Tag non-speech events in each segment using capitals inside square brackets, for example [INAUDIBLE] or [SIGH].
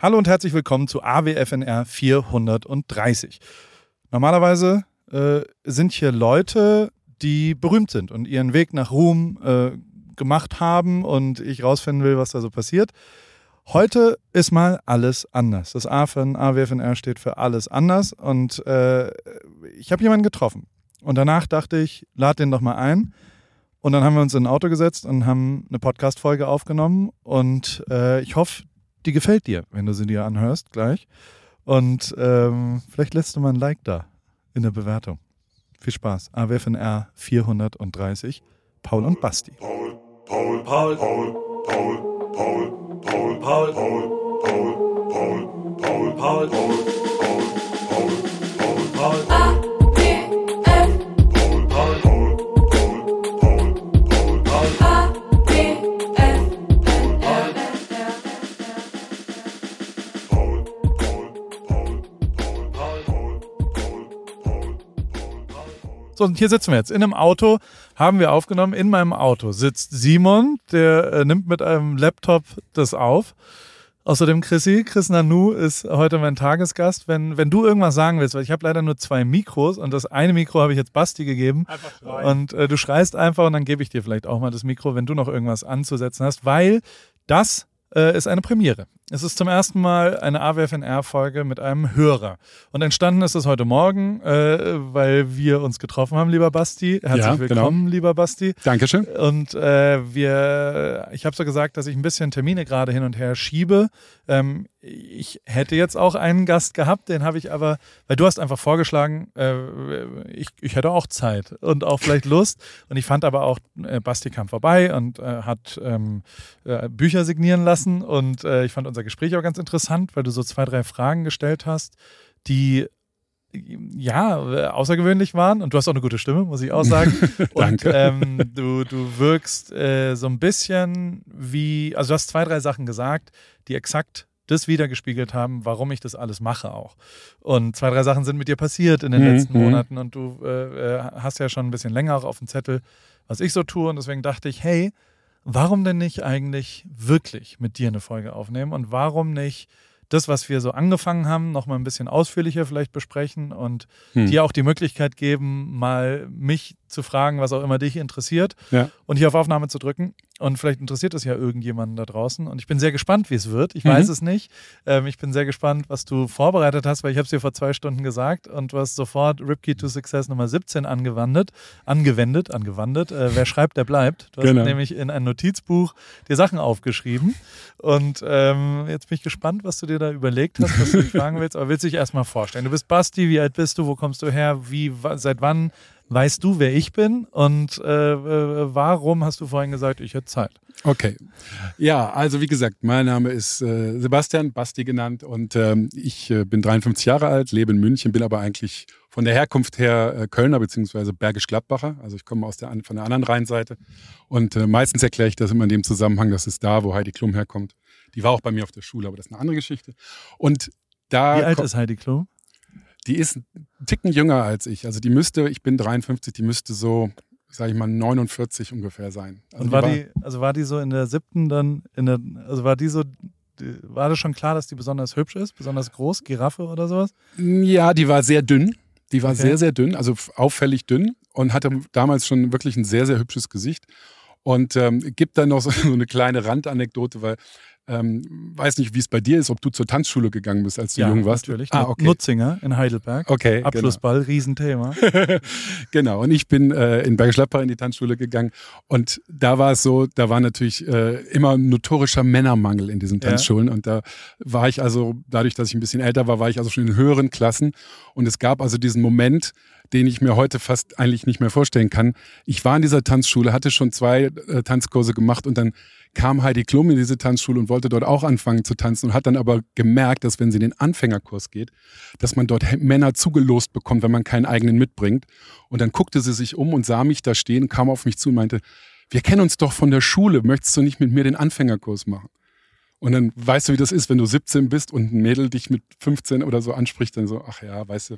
Hallo und herzlich willkommen zu AWFNR 430. Normalerweise äh, sind hier Leute, die berühmt sind und ihren Weg nach Ruhm äh, gemacht haben und ich rausfinden will, was da so passiert. Heute ist mal alles anders. Das A von AWFNR steht für alles anders und äh, ich habe jemanden getroffen. Und danach dachte ich, lad den doch mal ein. Und dann haben wir uns in ein Auto gesetzt und haben eine Podcast-Folge aufgenommen. Und äh, ich hoffe, die gefällt dir, wenn du sie dir anhörst gleich. Und ähm, vielleicht lässt du mal ein Like da in der Bewertung. Viel Spaß. AWFNR 430. Paul und Basti. Paul, Paul, Paul, Paul, Paul, Paul, Paul, Paul, Paul, Paul, Paul, Paul, Paul, Paul, Paul, Paul, Paul, Paul. So, und hier sitzen wir jetzt in einem Auto, haben wir aufgenommen. In meinem Auto sitzt Simon, der äh, nimmt mit einem Laptop das auf. Außerdem Chrissy, Chris Nanu ist heute mein Tagesgast. Wenn, wenn du irgendwas sagen willst, weil ich habe leider nur zwei Mikros und das eine Mikro habe ich jetzt Basti gegeben. Einfach. Und äh, du schreist einfach und dann gebe ich dir vielleicht auch mal das Mikro, wenn du noch irgendwas anzusetzen hast, weil das äh, ist eine Premiere. Es ist zum ersten Mal eine AWFNR-Folge mit einem Hörer. Und entstanden ist es heute Morgen, äh, weil wir uns getroffen haben, lieber Basti. Herzlich Ja, willkommen, genau. lieber Basti. Dankeschön. Und äh, wir, ich habe so gesagt, dass ich ein bisschen Termine gerade hin und her schiebe. Ähm, ich hätte jetzt auch einen Gast gehabt, den habe ich aber, weil du hast einfach vorgeschlagen, äh, ich, ich hätte auch Zeit und auch vielleicht [LAUGHS] Lust. Und ich fand aber auch, äh, Basti kam vorbei und äh, hat ähm, äh, Bücher signieren lassen. Und äh, ich fand unser Gespräch auch ganz interessant, weil du so zwei, drei Fragen gestellt hast, die ja, außergewöhnlich waren und du hast auch eine gute Stimme, muss ich auch sagen. [LAUGHS] und Danke. ähm, du, du wirkst äh, so ein bisschen wie, also du hast zwei, drei Sachen gesagt, die exakt das wiedergespiegelt haben, warum ich das alles mache auch. Und zwei, drei Sachen sind mit dir passiert in den Mhm, letzten mhm. Monaten und du äh, äh, hast ja schon ein bisschen länger auch auf dem Zettel, was ich so tue und deswegen dachte ich, hey, warum denn nicht eigentlich wirklich mit dir eine Folge aufnehmen und warum nicht das, was wir so angefangen haben, noch mal ein bisschen ausführlicher vielleicht besprechen und Hm. dir auch die Möglichkeit geben, mal mich zu fragen, was auch immer dich interessiert Ja. und hier auf Aufnahme zu drücken. Und vielleicht interessiert es ja irgendjemanden da draußen. Und ich bin sehr gespannt, wie es wird. Ich Mhm. weiß es nicht. Ähm, ich bin sehr gespannt, was du vorbereitet hast, weil ich habe es dir vor zwei Stunden gesagt und du hast sofort Ripkey to Success Nummer 17 angewandt, angewendet, angewandt. Äh, wer schreibt, der bleibt. Du hast Genau. nämlich in ein Notizbuch dir Sachen aufgeschrieben. Und ähm, jetzt bin ich gespannt, was du dir da überlegt hast, was du [LAUGHS] dich fragen willst. Aber willst du dich erstmal vorstellen? Du bist Basti, wie alt bist du? Wo kommst du her? Wie, seit wann weißt du, wer ich bin? Und äh, äh, warum hast du vorhin gesagt, ich hätte Zeit? Okay. Ja, also wie gesagt, mein Name ist äh, Sebastian, Basti genannt und ähm, ich äh, bin 53 Jahre alt, lebe in München, bin aber eigentlich von der Herkunft her äh, Kölner beziehungsweise Bergisch-Gladbacher. Also ich komme aus der, von der anderen Rheinseite und äh, meistens erkläre ich das immer in dem Zusammenhang, das ist da, wo Heidi Klum herkommt. Die war auch bei mir auf der Schule, aber das ist eine andere Geschichte. Und da Wie alt ist Heidi Klum? Die ist einen Ticken jünger als ich. Also die müsste, ich bin 53, die müsste so, sage ich mal, 49 ungefähr sein. Also Und war die, also war die so in der siebten dann, in der, also war die so, war das schon klar, dass die besonders hübsch ist, besonders groß, Giraffe oder sowas? Ja, die war sehr dünn. Die war Okay. sehr, sehr dünn, also auffällig dünn und hatte damals schon wirklich ein sehr, sehr hübsches Gesicht. Und ähm, gibt dann noch so, [LAUGHS] so eine kleine Randanekdote, weil ähm, weiß nicht, wie es bei dir ist, ob du zur Tanzschule gegangen bist, als du jung warst. natürlich. Ah, okay. Nutzinger in Heidelberg. Okay, Abschlussball, Riesenthema. [LAUGHS] genau. Und ich bin äh, in Bergisch Gladbach in die Tanzschule gegangen und da war es so, da war natürlich äh, immer ein notorischer Männermangel in diesen Ja. Tanzschulen und da war ich also, dadurch, dass ich ein bisschen älter war, war ich also schon in höheren Klassen und es gab also diesen Moment, den ich mir heute fast eigentlich nicht mehr vorstellen kann. Ich war in dieser Tanzschule, hatte schon zwei äh, Tanzkurse gemacht und dann kam Heidi Klum in diese Tanzschule und wollte dort auch anfangen zu tanzen und hat dann aber gemerkt, dass wenn sie in den Anfängerkurs geht, dass man dort Männer zugelost bekommt, wenn man keinen eigenen mitbringt. Und dann guckte sie sich um und sah mich da stehen, kam auf mich zu und meinte, wir kennen uns doch von der Schule, möchtest du nicht mit mir den Anfängerkurs machen? Und dann weißt du, wie das ist, wenn du 17 bist und ein Mädel dich mit 15 oder so anspricht, dann so, ach ja, weißt du.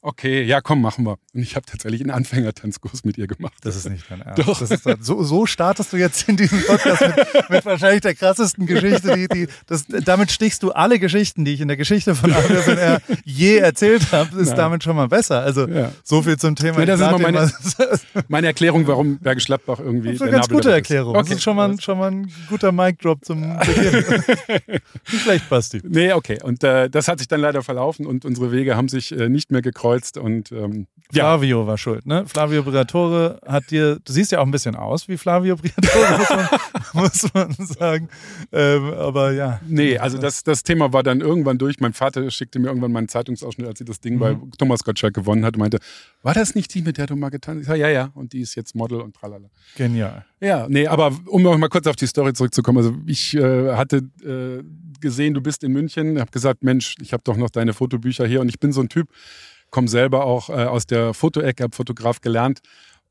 Okay, ja, komm, machen wir. Und ich habe tatsächlich einen Anfängertanzkurs mit ihr gemacht. Das ist nicht dein Ernst. Doch. Das ist, so, so startest du jetzt in diesem Podcast mit, mit wahrscheinlich der krassesten Geschichte. Die, die, das, damit stichst du alle Geschichten, die ich in der Geschichte von AWFNR je erzählt habe, ist Nein. damit schon mal besser. Also ja. so viel zum Thema. Ja, das ist meine, [LAUGHS] meine Erklärung, warum Bergisch Gladbach irgendwie. Das ist eine ganz gute Erklärung. Okay. Das ist schon mal, schon mal ein guter Mic-Drop zum [LAUGHS] Beginn. nicht schlecht, Basti. Nee, okay. Und äh, das hat sich dann leider verlaufen und unsere Wege haben sich äh, nicht mehr gekreuzt gekreuzt und ähm, Flavio ja. war schuld, ne? Flavio Briatore hat dir, du siehst ja auch ein bisschen aus wie Flavio Briatore, muss man, [LAUGHS] muss man sagen. Ähm, aber ja. Nee, also das, das Thema war dann irgendwann durch. Mein Vater schickte mir irgendwann meinen Zeitungsausschnitt, als sie das Ding mhm. bei Thomas Gottschalk gewonnen hat und meinte, war das nicht die, mit der du mal getan hast? Ich sag, ja, ja, und die ist jetzt Model und tralala. Genial. Ja, nee, aber um noch mal kurz auf die Story zurückzukommen, also ich äh, hatte äh, gesehen, du bist in München, habe gesagt, Mensch, ich habe doch noch deine Fotobücher hier und ich bin so ein Typ, komme selber auch äh, aus der Fotoecke, habe Fotograf gelernt,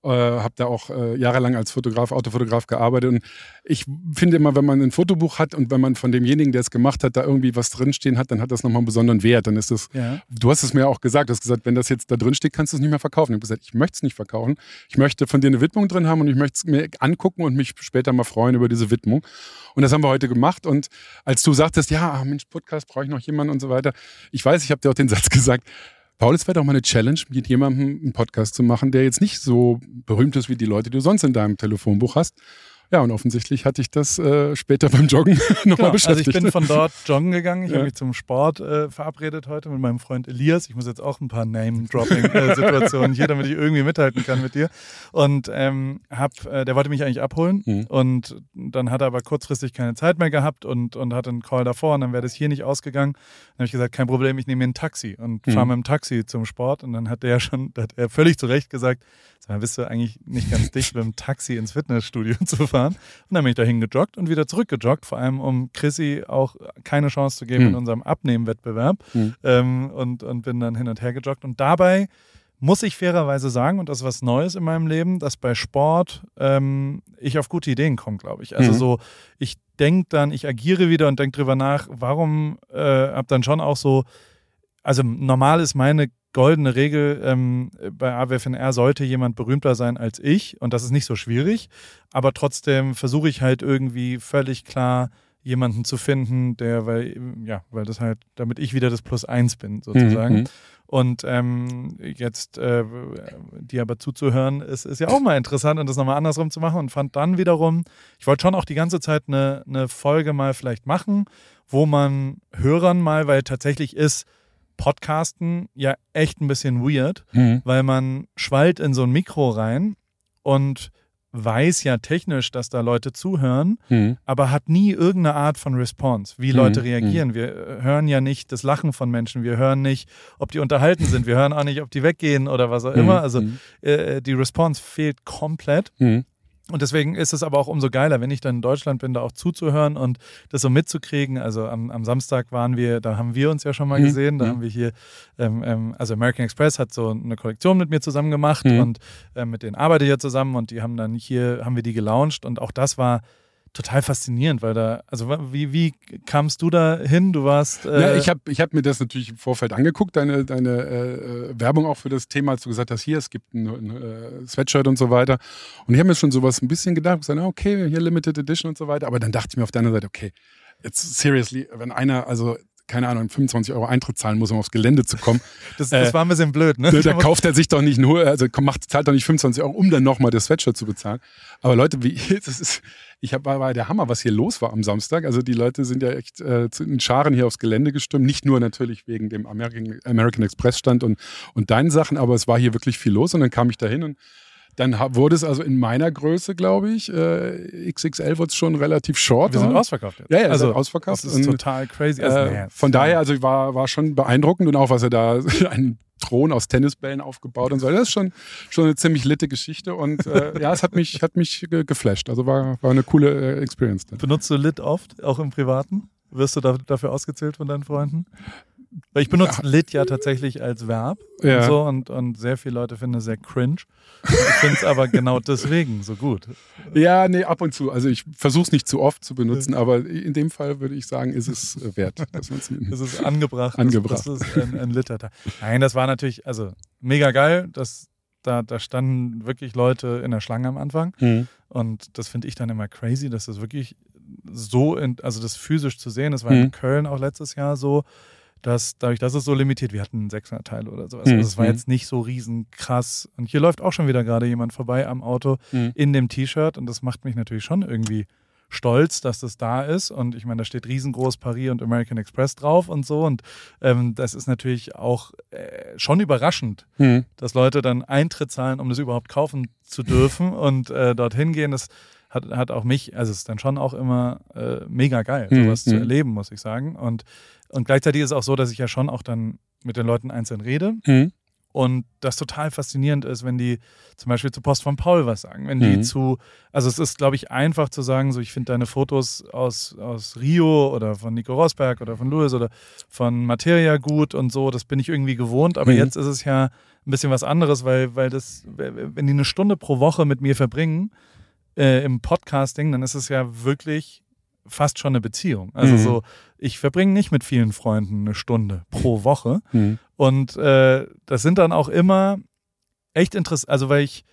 äh, habe da auch äh, jahrelang als Fotograf, Autofotograf gearbeitet. Und ich finde immer, wenn man ein Fotobuch hat und wenn man von demjenigen, der es gemacht hat, da irgendwie was drinstehen hat, dann hat das nochmal einen besonderen Wert. Dann ist es, ja. du hast es mir auch gesagt, du hast gesagt, wenn das jetzt da drin steht, kannst du es nicht mehr verkaufen. Ich habe gesagt, ich möchte es nicht verkaufen. Ich möchte von dir eine Widmung drin haben und ich möchte es mir angucken und mich später mal freuen über diese Widmung. Und das haben wir heute gemacht. Und als du sagtest, ja, ach Mensch, Podcast, brauche ich noch jemanden und so weiter. Ich weiß, ich habe dir auch den [LAUGHS] Satz gesagt, Paul, es wäre doch mal eine Challenge, mit jemandem einen Podcast zu machen, der jetzt nicht so berühmt ist wie die Leute, die du sonst in deinem Telefonbuch hast, ja, und offensichtlich hatte ich das äh, später beim Joggen [LAUGHS] nochmal genau, beschäftigt. Also ich bin von dort [LAUGHS] joggen gegangen. Ich ja. habe mich zum Sport äh, verabredet heute mit meinem Freund Elias. Ich muss jetzt auch ein paar Name-Dropping-Situationen hier, damit ich irgendwie mithalten kann mit dir. Und ähm, hab, äh, der wollte mich eigentlich abholen mhm. und dann hat er aber kurzfristig keine Zeit mehr gehabt und, und hatte einen Call davor und dann wäre das hier nicht ausgegangen. Dann habe ich gesagt, kein Problem, ich nehme mir ein Taxi und mhm. fahre mit dem Taxi zum Sport. Und dann hat der schon, hat er völlig zu Recht gesagt, sag mal, bist du eigentlich nicht ganz [LAUGHS] dicht mit dem Taxi ins Fitnessstudio zu fahren? Gefahren. Und dann bin ich dahin gejoggt und wieder zurückgejoggt, vor allem um Chrissy auch keine Chance zu geben mhm. in unserem Abnehmwettbewerb. Mhm. Ähm, und, und bin dann hin und her gejoggt. Und dabei muss ich fairerweise sagen, und das ist was Neues in meinem Leben, dass bei Sport ähm, ich auf gute Ideen komme, glaube ich. Also mhm. so, ich denke dann, ich agiere wieder und denke drüber nach, warum äh, habe dann schon auch so, also normal ist meine goldene Regel, ähm, bei AWFNR sollte jemand berühmter sein als ich und das ist nicht so schwierig, aber trotzdem versuche ich halt irgendwie völlig klar jemanden zu finden, der, weil, ja, weil das halt, damit ich wieder das Plus eins bin, sozusagen. Mhm. Und ähm, jetzt äh, die aber zuzuhören, ist, ist ja auch mal interessant und das nochmal andersrum zu machen und fand dann wiederum, ich wollte schon auch die ganze Zeit eine, eine Folge mal vielleicht machen, wo man Hörern mal, weil tatsächlich ist, Podcasten ja echt ein bisschen weird, mhm. weil man schwallt in so ein Mikro rein und weiß ja technisch, dass da Leute zuhören, mhm. aber hat nie irgendeine Art von Response, wie mhm. Leute reagieren. Mhm. Wir hören ja nicht das Lachen von Menschen, wir hören nicht, ob die unterhalten sind, wir hören auch nicht, ob die weggehen oder was auch mhm. immer. Also mhm. äh, die Response fehlt komplett. Und deswegen ist es aber auch umso geiler, wenn ich dann in Deutschland bin, da auch zuzuhören und das so mitzukriegen. Also am, am Samstag waren wir, da haben wir uns ja schon mal mhm. gesehen. Da mhm. haben wir hier, ähm, ähm, also American Express hat so eine Kollektion mit mir zusammen gemacht mhm. und äh, mit denen arbeite ich ja zusammen und die haben dann hier, haben wir die gelauncht und auch das war total faszinierend, weil da, also wie, wie kamst du da hin? Du warst. Äh ja, ich habe ich hab mir das natürlich im Vorfeld angeguckt, deine, deine äh, Werbung auch für das Thema, als du gesagt hast, hier, es gibt ein, ein äh, Sweatshirt und so weiter. Und ich habe mir schon sowas ein bisschen gedacht, gesagt, okay, hier Limited Edition und so weiter. Aber dann dachte ich mir auf der anderen Seite, okay, jetzt seriously, wenn einer, also keine Ahnung, 25 Euro Eintritt zahlen muss, um aufs Gelände zu kommen. Das, [LAUGHS] das äh, war ein bisschen blöd, ne? Da [LAUGHS] kauft er sich doch nicht nur, also macht, zahlt doch nicht 25 Euro, um dann nochmal das Sweatshirt zu bezahlen. Aber Leute, wie, [LAUGHS] das ist, ich hab, war, war der Hammer, was hier los war am Samstag. Also die Leute sind ja echt äh, in Scharen hier aufs Gelände gestimmt. Nicht nur natürlich wegen dem American, American Express Stand und, und deinen Sachen, aber es war hier wirklich viel los. Und dann kam ich da hin und dann wurde es also in meiner Größe, glaube ich, äh, XXL wurde es schon relativ short. Wir sind ausverkauft jetzt. Ja, ja, also ausverkauft. Das ist total crazy. Also, äh, von daher, also war, war schon beeindruckend und auch, was er da, [LAUGHS] einen Thron aus Tennisbällen aufgebaut und so. Das ist schon, schon eine ziemlich litte Geschichte und äh, [LAUGHS] ja, es hat mich, hat mich geflasht. Also war, war eine coole äh, Experience. Dann. Benutzt du Lit oft, auch im Privaten? Wirst du da, dafür ausgezählt von deinen Freunden? Weil ich benutze lit ja tatsächlich als Verb Ja. und so und, und sehr viele Leute finden es sehr cringe. Ich finde es aber genau deswegen so gut. Ja, nee, ab und zu. Also ich versuche es nicht zu oft zu benutzen, aber in dem Fall würde ich sagen, ist es äh, wert, dass man es nimmt. Es ist angebracht. Angebracht. Das, das ist ein, ein Litterteil. Nein, das war natürlich, also mega geil. Das, da, da standen wirklich Leute in der Schlange am Anfang. Mhm. Und das finde ich dann immer crazy, dass das wirklich so, in, also das physisch zu sehen, das war Mhm. in Köln auch letztes Jahr so, dass dadurch, dass es so limitiert, wir hatten 600 Teile oder sowas. Mhm. Also es war Mhm. jetzt nicht so riesen krass. Und hier läuft auch schon wieder gerade jemand vorbei am Auto Mhm. in dem T-Shirt und das macht mich natürlich schon irgendwie stolz, dass das da ist. Und ich meine, da steht riesengroß Paris und American Express drauf und so. Und ähm, das ist natürlich auch äh, schon überraschend, Mhm. dass Leute dann Eintritt zahlen, um das überhaupt kaufen zu dürfen [LAUGHS] und äh, dorthin gehen. Das hat, hat auch mich, also es ist dann schon auch immer äh, mega geil, Mhm, sowas zu mhm. erleben, muss ich sagen. Und, und gleichzeitig ist es auch so, dass ich ja schon auch dann mit den Leuten einzeln rede Mhm. und das total faszinierend ist, wenn die zum Beispiel zu Post von Paul was sagen. Wenn die Mhm. zu, also es ist, glaube ich, einfach zu sagen, so ich finde deine Fotos aus, aus Rio oder von Nico Rosberg oder von Louis oder von Materia gut und so, das bin ich irgendwie gewohnt, aber Mhm. jetzt ist es ja ein bisschen was anderes, weil, weil das, wenn die eine Stunde pro Woche mit mir verbringen äh, im Podcasting, dann ist es ja wirklich fast schon eine Beziehung. Also Mhm. so, ich verbringe nicht mit vielen Freunden eine Stunde pro Woche. Mhm. Und äh, das sind dann auch immer echt interessant, also weil ich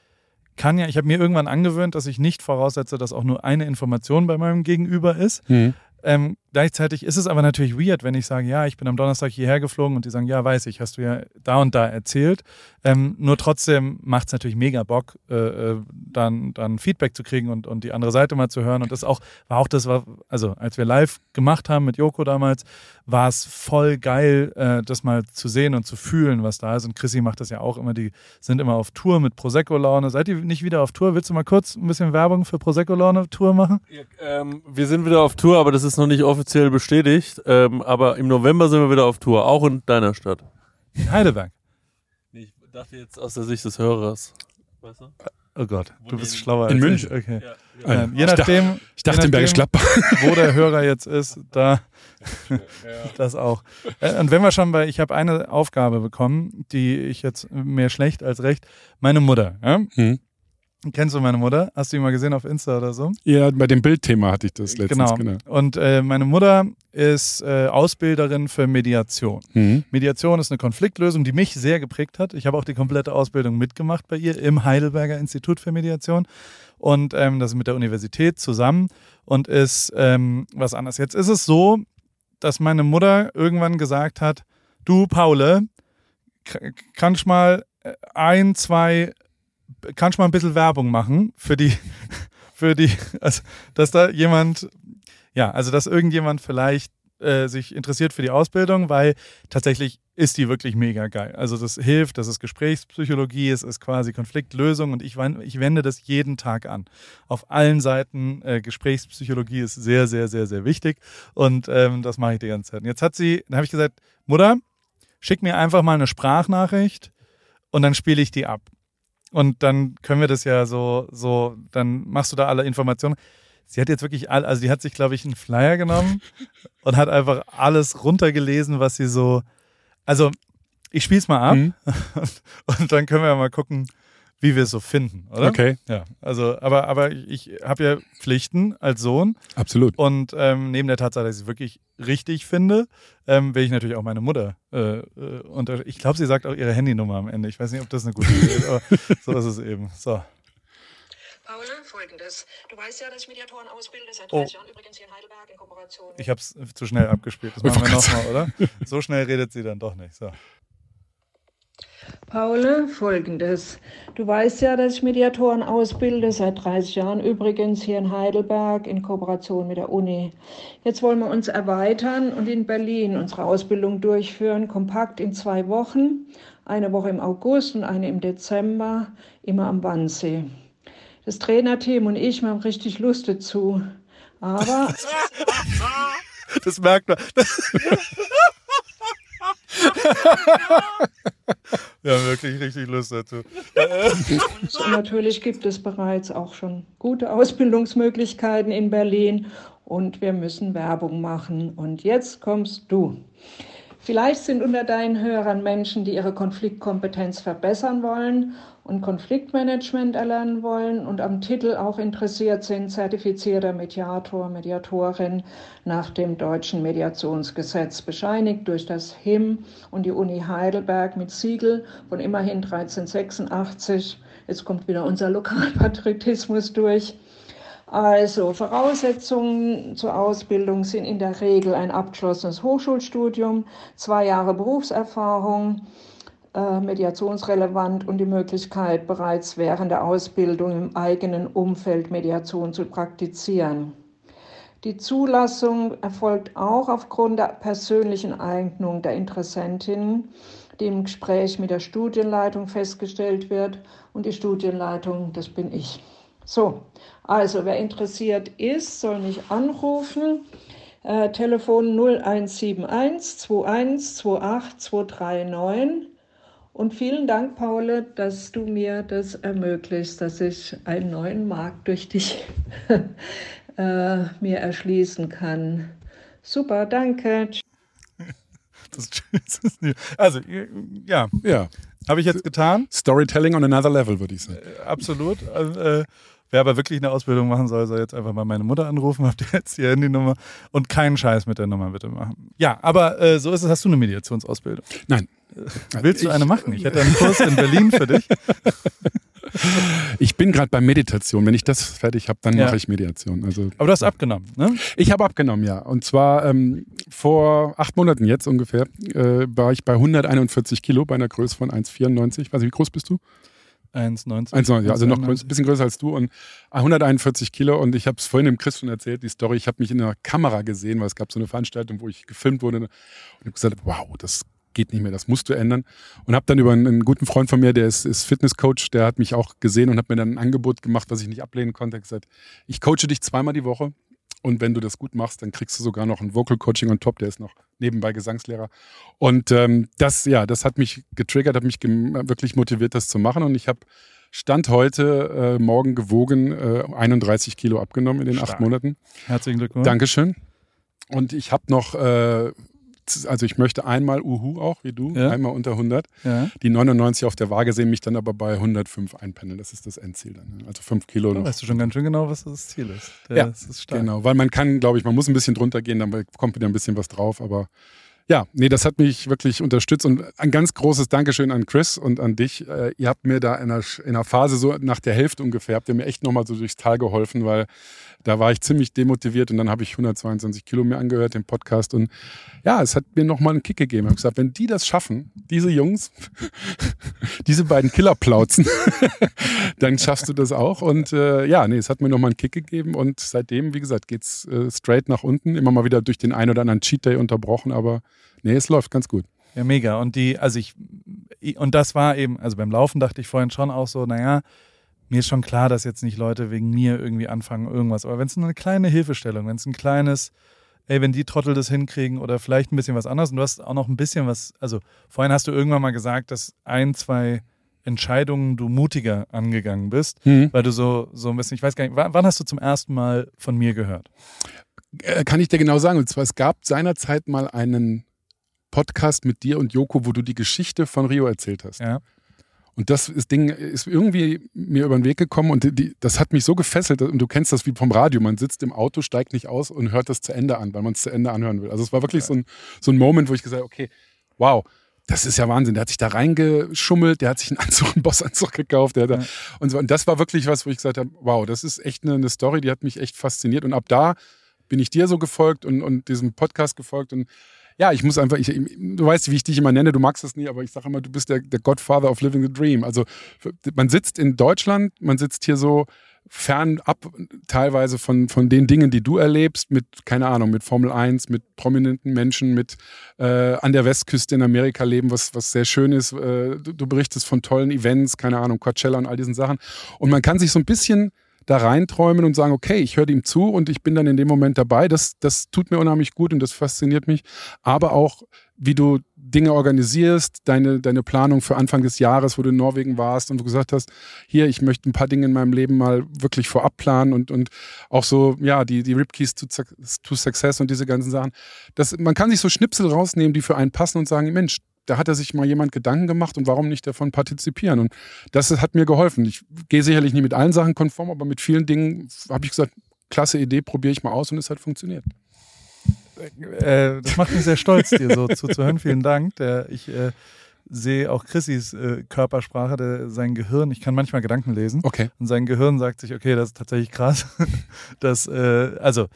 kann ja, ich habe mir irgendwann angewöhnt, dass ich nicht voraussetze, dass auch nur eine Information bei meinem Gegenüber ist. Mhm. Ähm, gleichzeitig ist es aber natürlich weird, wenn ich sage, ja, ich bin am Donnerstag hierher geflogen und die sagen, ja, weiß ich, hast du ja da und da erzählt. Ähm, nur trotzdem macht es natürlich mega Bock, äh, äh, dann, dann Feedback zu kriegen und, und die andere Seite mal zu hören. Und das auch, war auch das, war, also als wir live gemacht haben mit Joko damals, war es voll geil, äh, das mal zu sehen und zu fühlen, was da ist. Und Chrissy macht das ja auch immer, die sind immer auf Tour mit Prosecco-Laune. Seid ihr nicht wieder auf Tour? Willst du mal kurz ein bisschen Werbung für Prosecco-Laune-Tour machen? Ähm, wir sind wieder auf Tour, aber das ist noch nicht offiziell bestätigt. Ähm, aber im November sind wir wieder auf Tour, auch in deiner Stadt. In Heidelberg. Ich dachte jetzt aus der Sicht des Hörers. Weißt du? Oh Gott, Wo du bist schlauer In als München. ich. Okay. Ja, Ja. Ähm, je Ich dachte- nachdem, Ich dachte je nachdem, Gladbach. wo der Hörer jetzt ist, da [LAUGHS] [LAUGHS] das auch. Äh, Und wenn wir schon bei, ich habe eine Aufgabe bekommen, die ich jetzt mehr schlecht als recht, meine Mutter. Ja? Kennst du meine Mutter? Hast du die mal gesehen auf Insta oder so? Ja, bei dem Bildthema hatte ich das letztens. genau. Und äh, meine Mutter ist äh, Ausbilderin für Mediation. Mhm. Mediation ist eine Konfliktlösung, die mich sehr geprägt hat. Ich habe auch die komplette Ausbildung mitgemacht bei ihr im Heidelberger Institut für Mediation und ähm, das ist mit der Universität zusammen und ist ähm, was anderes. Jetzt ist es so, dass meine Mutter irgendwann gesagt hat, du Paule, kannst mal äh, ein, zwei, kannst mal ein bisschen Werbung machen für die, [LAUGHS] für die, also dass da jemand, ja, also dass irgendjemand vielleicht äh, sich interessiert für die Ausbildung, weil tatsächlich ist die wirklich mega geil. Also das hilft, das ist Gesprächspsychologie, es ist quasi Konfliktlösung und ich, ich wende das jeden Tag an. Auf allen Seiten äh, Gesprächspsychologie ist sehr, sehr, sehr, sehr wichtig und ähm, das mache ich die ganze Zeit. Und jetzt hat sie, dann habe ich gesagt, Mutter, schick mir einfach mal eine Sprachnachricht und dann spiele ich die ab. Und dann können wir das ja so, so, dann machst du da alle Informationen. Sie hat jetzt wirklich all, also die hat sich, glaube ich, einen Flyer genommen [LAUGHS] und hat einfach alles runtergelesen, was sie so. Also, ich spiele es mal ab Mhm. und, [LAUGHS] und dann können wir ja mal gucken, wie wir es so finden, oder? Okay, Ja, also, aber, aber ich habe ja Pflichten als Sohn absolut. und ähm, neben der Tatsache, dass ich es wirklich richtig finde, ähm, will ich natürlich auch meine Mutter äh, äh, unter. Ich glaube, sie sagt auch ihre Handynummer am Ende. Ich weiß nicht, ob das eine gute Idee ist, aber [LAUGHS] so ist es eben. So. Paula, folgendes. Du weißt ja, dass ich Mediatoren ausbilde, seit Oh. 30 Jahren übrigens hier in Heidelberg in Kooperation. Ich habe es zu schnell abgespielt. Das machen wir nochmal, oder? So schnell redet sie dann doch nicht. So. Paula, folgendes. Du weißt ja, dass ich Mediatoren ausbilde, seit 30 Jahren übrigens hier in Heidelberg in Kooperation mit der Uni. Jetzt wollen wir uns erweitern und in Berlin unsere Ausbildung durchführen, kompakt in zwei Wochen. Eine Woche im August und eine im Dezember, immer am Wannsee. Das Trainerteam und ich, wir haben richtig Lust dazu. Aber [LAUGHS] Das merkt man. [LAUGHS] [LAUGHS] Haben wirklich richtig Lust dazu. [LAUGHS] Natürlich gibt es bereits auch schon gute Ausbildungsmöglichkeiten in Berlin und wir müssen Werbung machen. Und jetzt kommst du. Vielleicht sind unter deinen Hörern Menschen, die ihre Konfliktkompetenz verbessern wollen und Konfliktmanagement erlernen wollen und am Titel auch interessiert sind, zertifizierter Mediator, Mediatorin nach dem deutschen Mediationsgesetz, bescheinigt durch das HIM und die Uni Heidelberg mit Siegel von immerhin 1386. Jetzt kommt wieder unser Lokalpatriotismus durch. Also Voraussetzungen zur Ausbildung sind in der Regel ein abgeschlossenes Hochschulstudium, zwei Jahre Berufserfahrung, äh, mediationsrelevant und die Möglichkeit, bereits während der Ausbildung im eigenen Umfeld Mediation zu praktizieren. Die Zulassung erfolgt auch aufgrund der persönlichen Eignung der Interessentinnen, die im Gespräch mit der Studienleitung festgestellt wird. Und die Studienleitung, das bin ich. So, also wer interessiert ist, soll mich anrufen. Äh, Telefon 0171 21 28 239. Und vielen Dank, Paule, dass du mir das ermöglicht, dass ich einen neuen Markt durch dich [LAUGHS] äh, mir erschließen kann. Super, danke. Das, also, ja. Ja. Habe ich jetzt getan? Storytelling on another level, würde ich sagen. Äh, absolut. Also, äh, wer aber wirklich eine Ausbildung machen soll, soll jetzt einfach mal meine Mutter anrufen, [LAUGHS] habt ihr jetzt die Handynummer und keinen Scheiß mit der Nummer bitte machen. Ja, aber äh, so ist es. Hast du eine Mediationsausbildung? Nein. Willst du eine machen? Ich hätte einen Kurs in Berlin für dich. [LAUGHS] Ich bin gerade bei Meditation. Wenn ich das fertig habe, dann Ja. mache ich Mediation. Also Aber du hast abgenommen, ne? ich habe abgenommen, ja. Und zwar ähm, vor acht Monaten jetzt ungefähr äh, war ich bei 141 Kilo bei einer Größe von 1,94. Weiß nicht, wie groß bist du? 1,90. 1,90, ja, also noch 1,91. größer, bisschen größer als du und 141 Kilo und ich habe es vorhin dem Chris schon erzählt, die Story, ich habe mich in der Kamera gesehen, weil es gab so eine Veranstaltung, wo ich gefilmt wurde und habe gesagt, wow, das geht nicht mehr, das musst du ändern und habe dann über einen, einen guten Freund von mir, der ist, ist Fitnesscoach, der hat mich auch gesehen und hat mir dann ein Angebot gemacht, was ich nicht ablehnen konnte, er hat gesagt, ich coache dich zweimal die Woche und wenn du das gut machst, dann kriegst du sogar noch ein Vocal Coaching on top, der ist noch nebenbei Gesangslehrer und ähm, das, ja, das hat mich getriggert, hat mich wirklich motiviert, das zu machen und ich habe Stand heute, äh, morgen gewogen, äh, 31 Kilo abgenommen in den Stark. acht Monaten. Herzlichen Glückwunsch. Dankeschön. Und ich habe noch, äh, also ich möchte einmal Uhu auch, wie du, Ja. einmal unter 100. Ja. Die 99 auf der Waage sehen mich dann aber bei 105 einpendeln. Das ist das Endziel dann. Also 5 Kilo Da noch. weißt du schon ganz schön genau, was das Ziel ist. Der, Ja, Das ist stark. Genau, weil man kann, glaube ich, man muss ein bisschen drunter gehen, dann kommt wieder ein bisschen was drauf. Aber ja, nee, das hat mich wirklich unterstützt und ein ganz großes Dankeschön an Chris und an dich. Äh, ihr habt mir da in einer, in einer Phase so nach der Hälfte ungefähr, habt ihr mir echt nochmal so durchs Tal geholfen, weil da war ich ziemlich demotiviert und dann habe ich 122 Kilo mir angehört, den Podcast und ja, es hat mir nochmal einen Kick gegeben. Ich habe gesagt, wenn die das schaffen, diese Jungs, [LAUGHS] diese beiden Killerplauzen, [LAUGHS] dann schaffst du das auch. Und äh, ja, nee, es hat mir nochmal einen Kick gegeben und seitdem, wie gesagt, geht's äh, straight nach unten. Immer mal wieder durch den einen oder anderen Cheat Day unterbrochen, aber nee, es läuft ganz gut. Ja, mega. Und die, also ich, und das war eben, also beim Laufen dachte ich vorhin schon auch so, naja, mir ist schon klar, dass jetzt nicht Leute wegen mir irgendwie anfangen, irgendwas. Aber wenn es nur eine kleine Hilfestellung, wenn es ein kleines, ey, wenn die Trottel das hinkriegen oder vielleicht ein bisschen was anderes und du hast auch noch ein bisschen was, also vorhin hast du irgendwann mal gesagt, dass ein, zwei Entscheidungen du mutiger angegangen bist, weil du so, so ein bisschen, ich weiß gar nicht, wann hast du zum ersten Mal von mir gehört? Äh, kann ich dir genau sagen. Und zwar, es gab seinerzeit mal einen Podcast mit dir und Joko, wo du die Geschichte von Rio erzählt hast. Ja. Und das ist Ding ist irgendwie mir über den Weg gekommen und die, das hat mich so gefesselt. Und du kennst das wie vom Radio. Man sitzt im Auto, steigt nicht aus und hört das zu Ende an, weil man es zu Ende anhören will. Also es war wirklich so, ein, so ein Moment, wo ich gesagt habe, okay, wow, das ist ja Wahnsinn. Der hat sich da reingeschummelt, der hat sich einen Anzug, einen Bossanzug gekauft. Der hat da, Ja. und, so, und das war wirklich was, wo ich gesagt habe, wow, das ist echt eine, eine Story, die hat mich echt fasziniert. Und ab da bin ich dir so gefolgt und, und diesem Podcast gefolgt und ja, ich muss einfach, ich, du weißt, wie ich dich immer nenne, du magst das nie, aber ich sage immer, du bist der, der Godfather of Living the Dream. Also man sitzt in Deutschland, man sitzt hier so fernab teilweise von, von den Dingen, die du erlebst, mit, keine Ahnung, mit Formel 1, mit prominenten Menschen, mit äh, an der Westküste in Amerika leben, was, was sehr schön ist. Äh, du, du berichtest von tollen Events, keine Ahnung, Coachella und all diesen Sachen. Und man kann sich so ein bisschen da reinträumen und sagen, okay, ich höre ihm zu und ich bin dann in dem Moment dabei. Das, das tut mir unheimlich gut und das fasziniert mich. Aber auch, wie du Dinge organisierst, deine, deine Planung für Anfang des Jahres, wo du in Norwegen warst und du gesagt hast, hier, ich möchte ein paar Dinge in meinem Leben mal wirklich vorab planen und, und auch so, ja, die, die Ripkeys to, to Success und diese ganzen Sachen. Das, man kann sich so Schnipsel rausnehmen, die für einen passen und sagen, Mensch, da hat er sich mal jemand Gedanken gemacht und warum nicht davon partizipieren? Und das hat mir geholfen. Ich gehe sicherlich nicht mit allen Sachen konform, aber mit vielen Dingen habe ich gesagt, klasse Idee, probiere ich mal aus und es hat funktioniert. Äh, das macht mich sehr stolz, dir so zuzuhören. Vielen Dank. Der, ich äh, sehe auch Chrissys äh, Körpersprache, der, sein Gehirn. Ich kann manchmal Gedanken lesen. Okay. Und sein Gehirn sagt sich, okay, das ist tatsächlich krass. [LAUGHS] das, äh, also,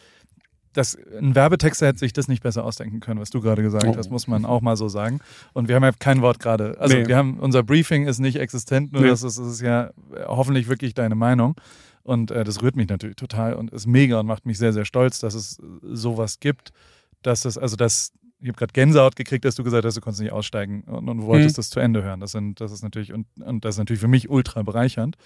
das, ein Werbetexter hätte sich das nicht besser ausdenken können, was du gerade gesagt Oh. hast, muss man auch mal so sagen. Und wir haben ja kein Wort gerade. Also Nee. wir haben, unser Briefing ist nicht existent, nur Nee. das, ist, das ist ja äh, hoffentlich wirklich deine Meinung. Und äh, das rührt mich natürlich total und ist mega und macht mich sehr, sehr stolz, dass es sowas gibt, dass es, also das, ich habe gerade Gänsehaut gekriegt, dass du gesagt hast, du konntest nicht aussteigen und, und wolltest Mhm. das zu Ende hören. Das, sind, das ist natürlich, und, und das ist natürlich für mich ultra bereichernd.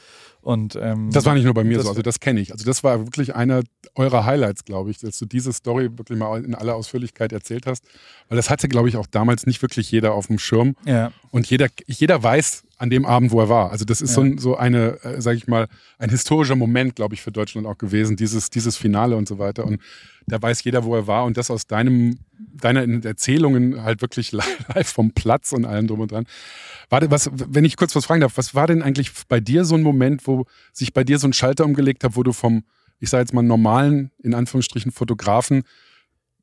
Und ähm, Das war nicht nur bei mir so, also das kenne ich. Also das war wirklich einer eurer Highlights, glaube ich, dass du diese Story wirklich mal in aller Ausführlichkeit erzählt hast. Weil das hatte, glaube ich, auch damals nicht wirklich jeder auf dem Schirm. ja. Und jeder, jeder weiß an dem Abend, wo er war. Also das ist Ja. so, ein, so eine, äh, sage ich mal, ein historischer Moment, glaube ich, für Deutschland auch gewesen, dieses, dieses Finale und so weiter. Und da weiß jeder, wo er war und das aus deinem, deiner Erzählungen halt wirklich [LAUGHS] live vom Platz und allem drum und dran. Warte, was, wenn ich kurz was fragen darf, was war denn eigentlich bei dir so ein Moment, wo sich bei dir so ein Schalter umgelegt hat, wo du vom, ich sage jetzt mal, normalen, in Anführungsstrichen, Fotografen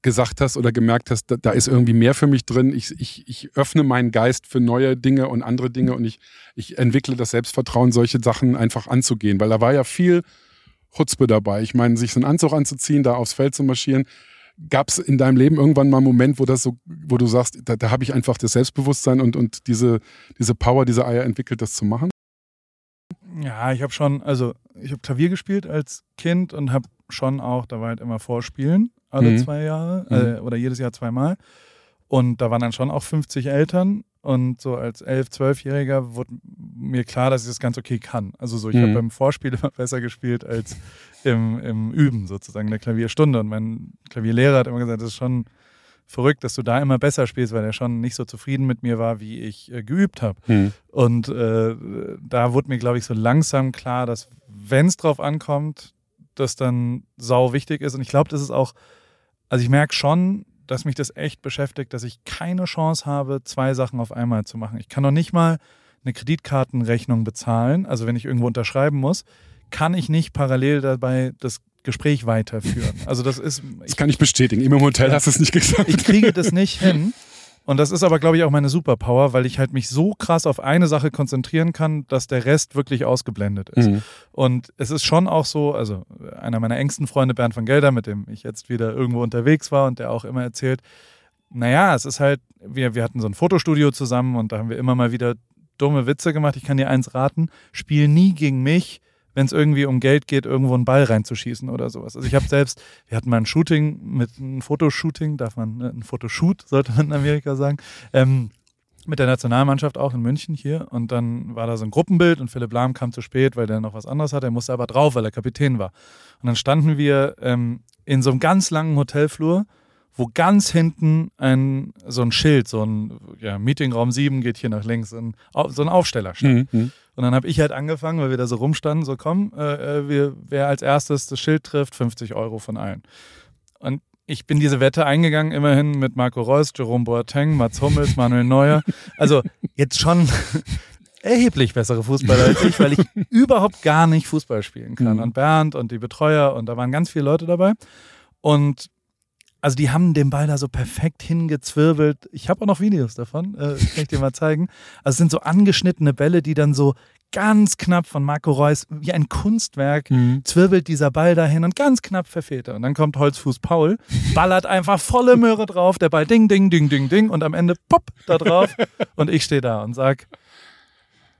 gesagt hast oder gemerkt hast, da, da ist irgendwie mehr für mich drin. Ich, ich, ich öffne meinen Geist für neue Dinge und andere Dinge und ich, ich entwickle das Selbstvertrauen, solche Sachen einfach anzugehen. Weil da war ja viel Chutzpe dabei. Ich meine, sich so einen Anzug anzuziehen, da aufs Feld zu marschieren. Gab es in deinem Leben irgendwann mal einen Moment, wo das so, wo du sagst, da, da habe ich einfach das Selbstbewusstsein und, und diese, diese Power, diese Eier entwickelt, das zu machen? Ja, ich habe schon, also ich habe Klavier gespielt als Kind und habe schon auch, da war halt immer Vorspielen, alle Mhm. zwei Jahre äh, oder jedes Jahr zweimal. Und da waren dann schon auch 50 Eltern und so als 11-, 12-Jähriger wurde mir klar, dass ich das ganz okay kann. Also so, ich Mhm. habe beim Vorspiel [LAUGHS] immer besser gespielt als im, im Üben sozusagen, in der Klavierstunde. Und mein Klavierlehrer hat immer gesagt, das ist schon verrückt, dass du da immer besser spielst, weil er schon nicht so zufrieden mit mir war, wie ich äh, geübt habe. Und äh, da wurde mir, glaube ich, so langsam klar, dass wenn es drauf ankommt, das dann sau wichtig ist. Und ich glaube, das ist auch, also ich merke schon, dass mich das echt beschäftigt, dass ich keine Chance habe, zwei Sachen auf einmal zu machen. Ich kann noch nicht mal eine Kreditkartenrechnung bezahlen. Also wenn ich irgendwo unterschreiben muss, kann ich nicht parallel dabei das Gespräch weiterführen. Also das ist, Das kann ich bestätigen. Im Hotel Ja. hast du es nicht gesagt. ich kriege das nicht [LAUGHS] hin. Und das ist aber, glaube ich, auch meine Superpower, weil ich halt mich so krass auf eine Sache konzentrieren kann, dass der Rest wirklich ausgeblendet ist. Mhm. Und es ist schon auch so, also einer meiner engsten Freunde, Bernd von Gelder, mit dem ich jetzt wieder irgendwo unterwegs war und der auch immer erzählt, naja, es ist halt, wir, wir hatten so ein Fotostudio zusammen und da haben wir immer mal wieder dumme Witze gemacht. Ich kann dir eins raten, spiel nie gegen mich, wenn es irgendwie um Geld geht, irgendwo einen Ball reinzuschießen oder sowas. Also ich habe selbst, wir hatten mal ein Shooting mit einem Fotoshooting, darf man, ne, ein Fotoshoot, sollte man in Amerika sagen, ähm, mit der Nationalmannschaft auch in München hier. Und dann war da so ein Gruppenbild und Philipp Lahm kam zu spät, weil der noch was anderes hatte. Er musste aber drauf, weil er Kapitän war. Und dann standen wir ähm, in so einem ganz langen Hotelflur, wo ganz hinten ein, so ein Schild, so ein ja, Meetingraum 7 geht hier nach links, ein, so ein Aufsteller stand. Mhm. Und dann habe ich halt angefangen, weil wir da so rumstanden, so komm, äh, äh, wir, wer als erstes das Schild trifft, 50 Euro von allen. Und ich bin diese Wette eingegangen, immerhin mit Marco Reus, Jerome Boateng, Mats Hummels, Manuel Neuer. Also jetzt schon [LAUGHS] erheblich bessere Fußballer als ich, weil ich überhaupt gar nicht Fußball spielen kann. Mhm. Und Bernd und die Betreuer und da waren ganz viele Leute dabei. Und also die haben den Ball da so perfekt hingezwirbelt. Ich habe auch noch Videos davon, äh, kann ich dir mal zeigen. Also es sind so angeschnittene Bälle, die dann so ganz knapp von Marco Reus, wie ein Kunstwerk, Mhm. zwirbelt dieser Ball dahin und ganz knapp verfehlt er. Und dann kommt Holzfuß Paul, ballert einfach volle Möhre drauf, der Ball ding, ding, ding, ding, ding und am Ende pop da drauf und ich stehe da und sag,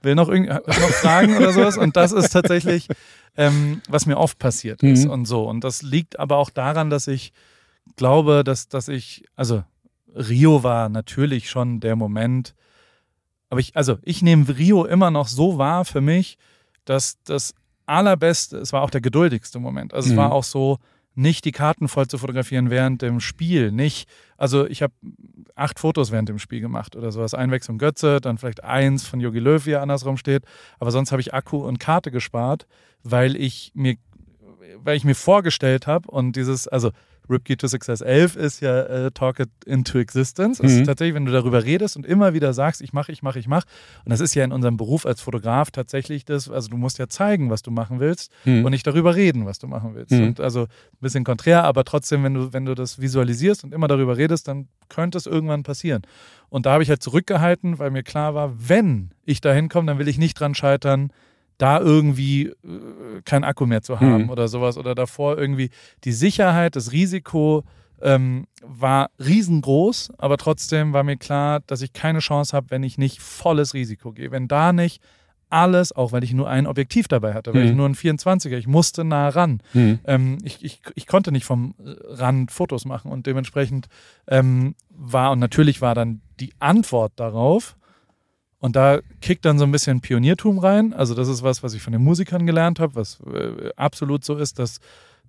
will noch, irgend, noch Fragen oder sowas? Und das ist tatsächlich, ähm, was mir oft passiert ist Mhm. und so. Und das liegt aber auch daran, dass ich glaube, dass, dass ich, also Rio war natürlich schon der Moment, aber ich, also ich nehme Rio immer noch so wahr für mich, dass das allerbeste, es war auch der geduldigste Moment. Also es Mhm. war auch so, nicht die Karten voll zu fotografieren während dem Spiel. Nicht, also ich habe acht Fotos während dem Spiel gemacht oder sowas. Einwechslung Götze, dann vielleicht eins von Jogi Löw, wie er andersrum steht. Aber sonst habe ich Akku und Karte gespart, weil ich mir, weil ich mir vorgestellt habe und dieses, also Ripkey to Success 11 ist ja äh, Talk it into existence. Mhm. ist tatsächlich, wenn du darüber redest und immer wieder sagst, ich mache, ich mache, ich mache. Und das ist ja in unserem Beruf als Fotograf tatsächlich das, also du musst ja zeigen, was du machen willst Mhm. und nicht darüber reden, was du machen willst. Mhm. Und also ein bisschen konträr, aber trotzdem, wenn du, wenn du das visualisierst und immer darüber redest, dann könnte es irgendwann passieren. Und da habe ich halt zurückgehalten, weil mir klar war, wenn ich da hinkomme, dann will ich nicht dran scheitern, da irgendwie äh, kein Akku mehr zu haben Mhm. oder sowas oder davor irgendwie die Sicherheit, das Risiko ähm, war riesengroß, aber trotzdem war mir klar, dass ich keine Chance habe, wenn ich nicht volles Risiko gehe. Wenn da nicht alles, auch weil ich nur ein Objektiv dabei hatte, weil Mhm. ich nur ein 24er, ich musste nah ran. Mhm. Ähm, ich, ich, ich konnte nicht vom Rand Fotos machen und dementsprechend ähm, war, und natürlich war dann die Antwort darauf, und da kickt dann so ein bisschen Pioniertum rein. Also das ist was, was ich von den Musikern gelernt habe, was äh, absolut so ist, dass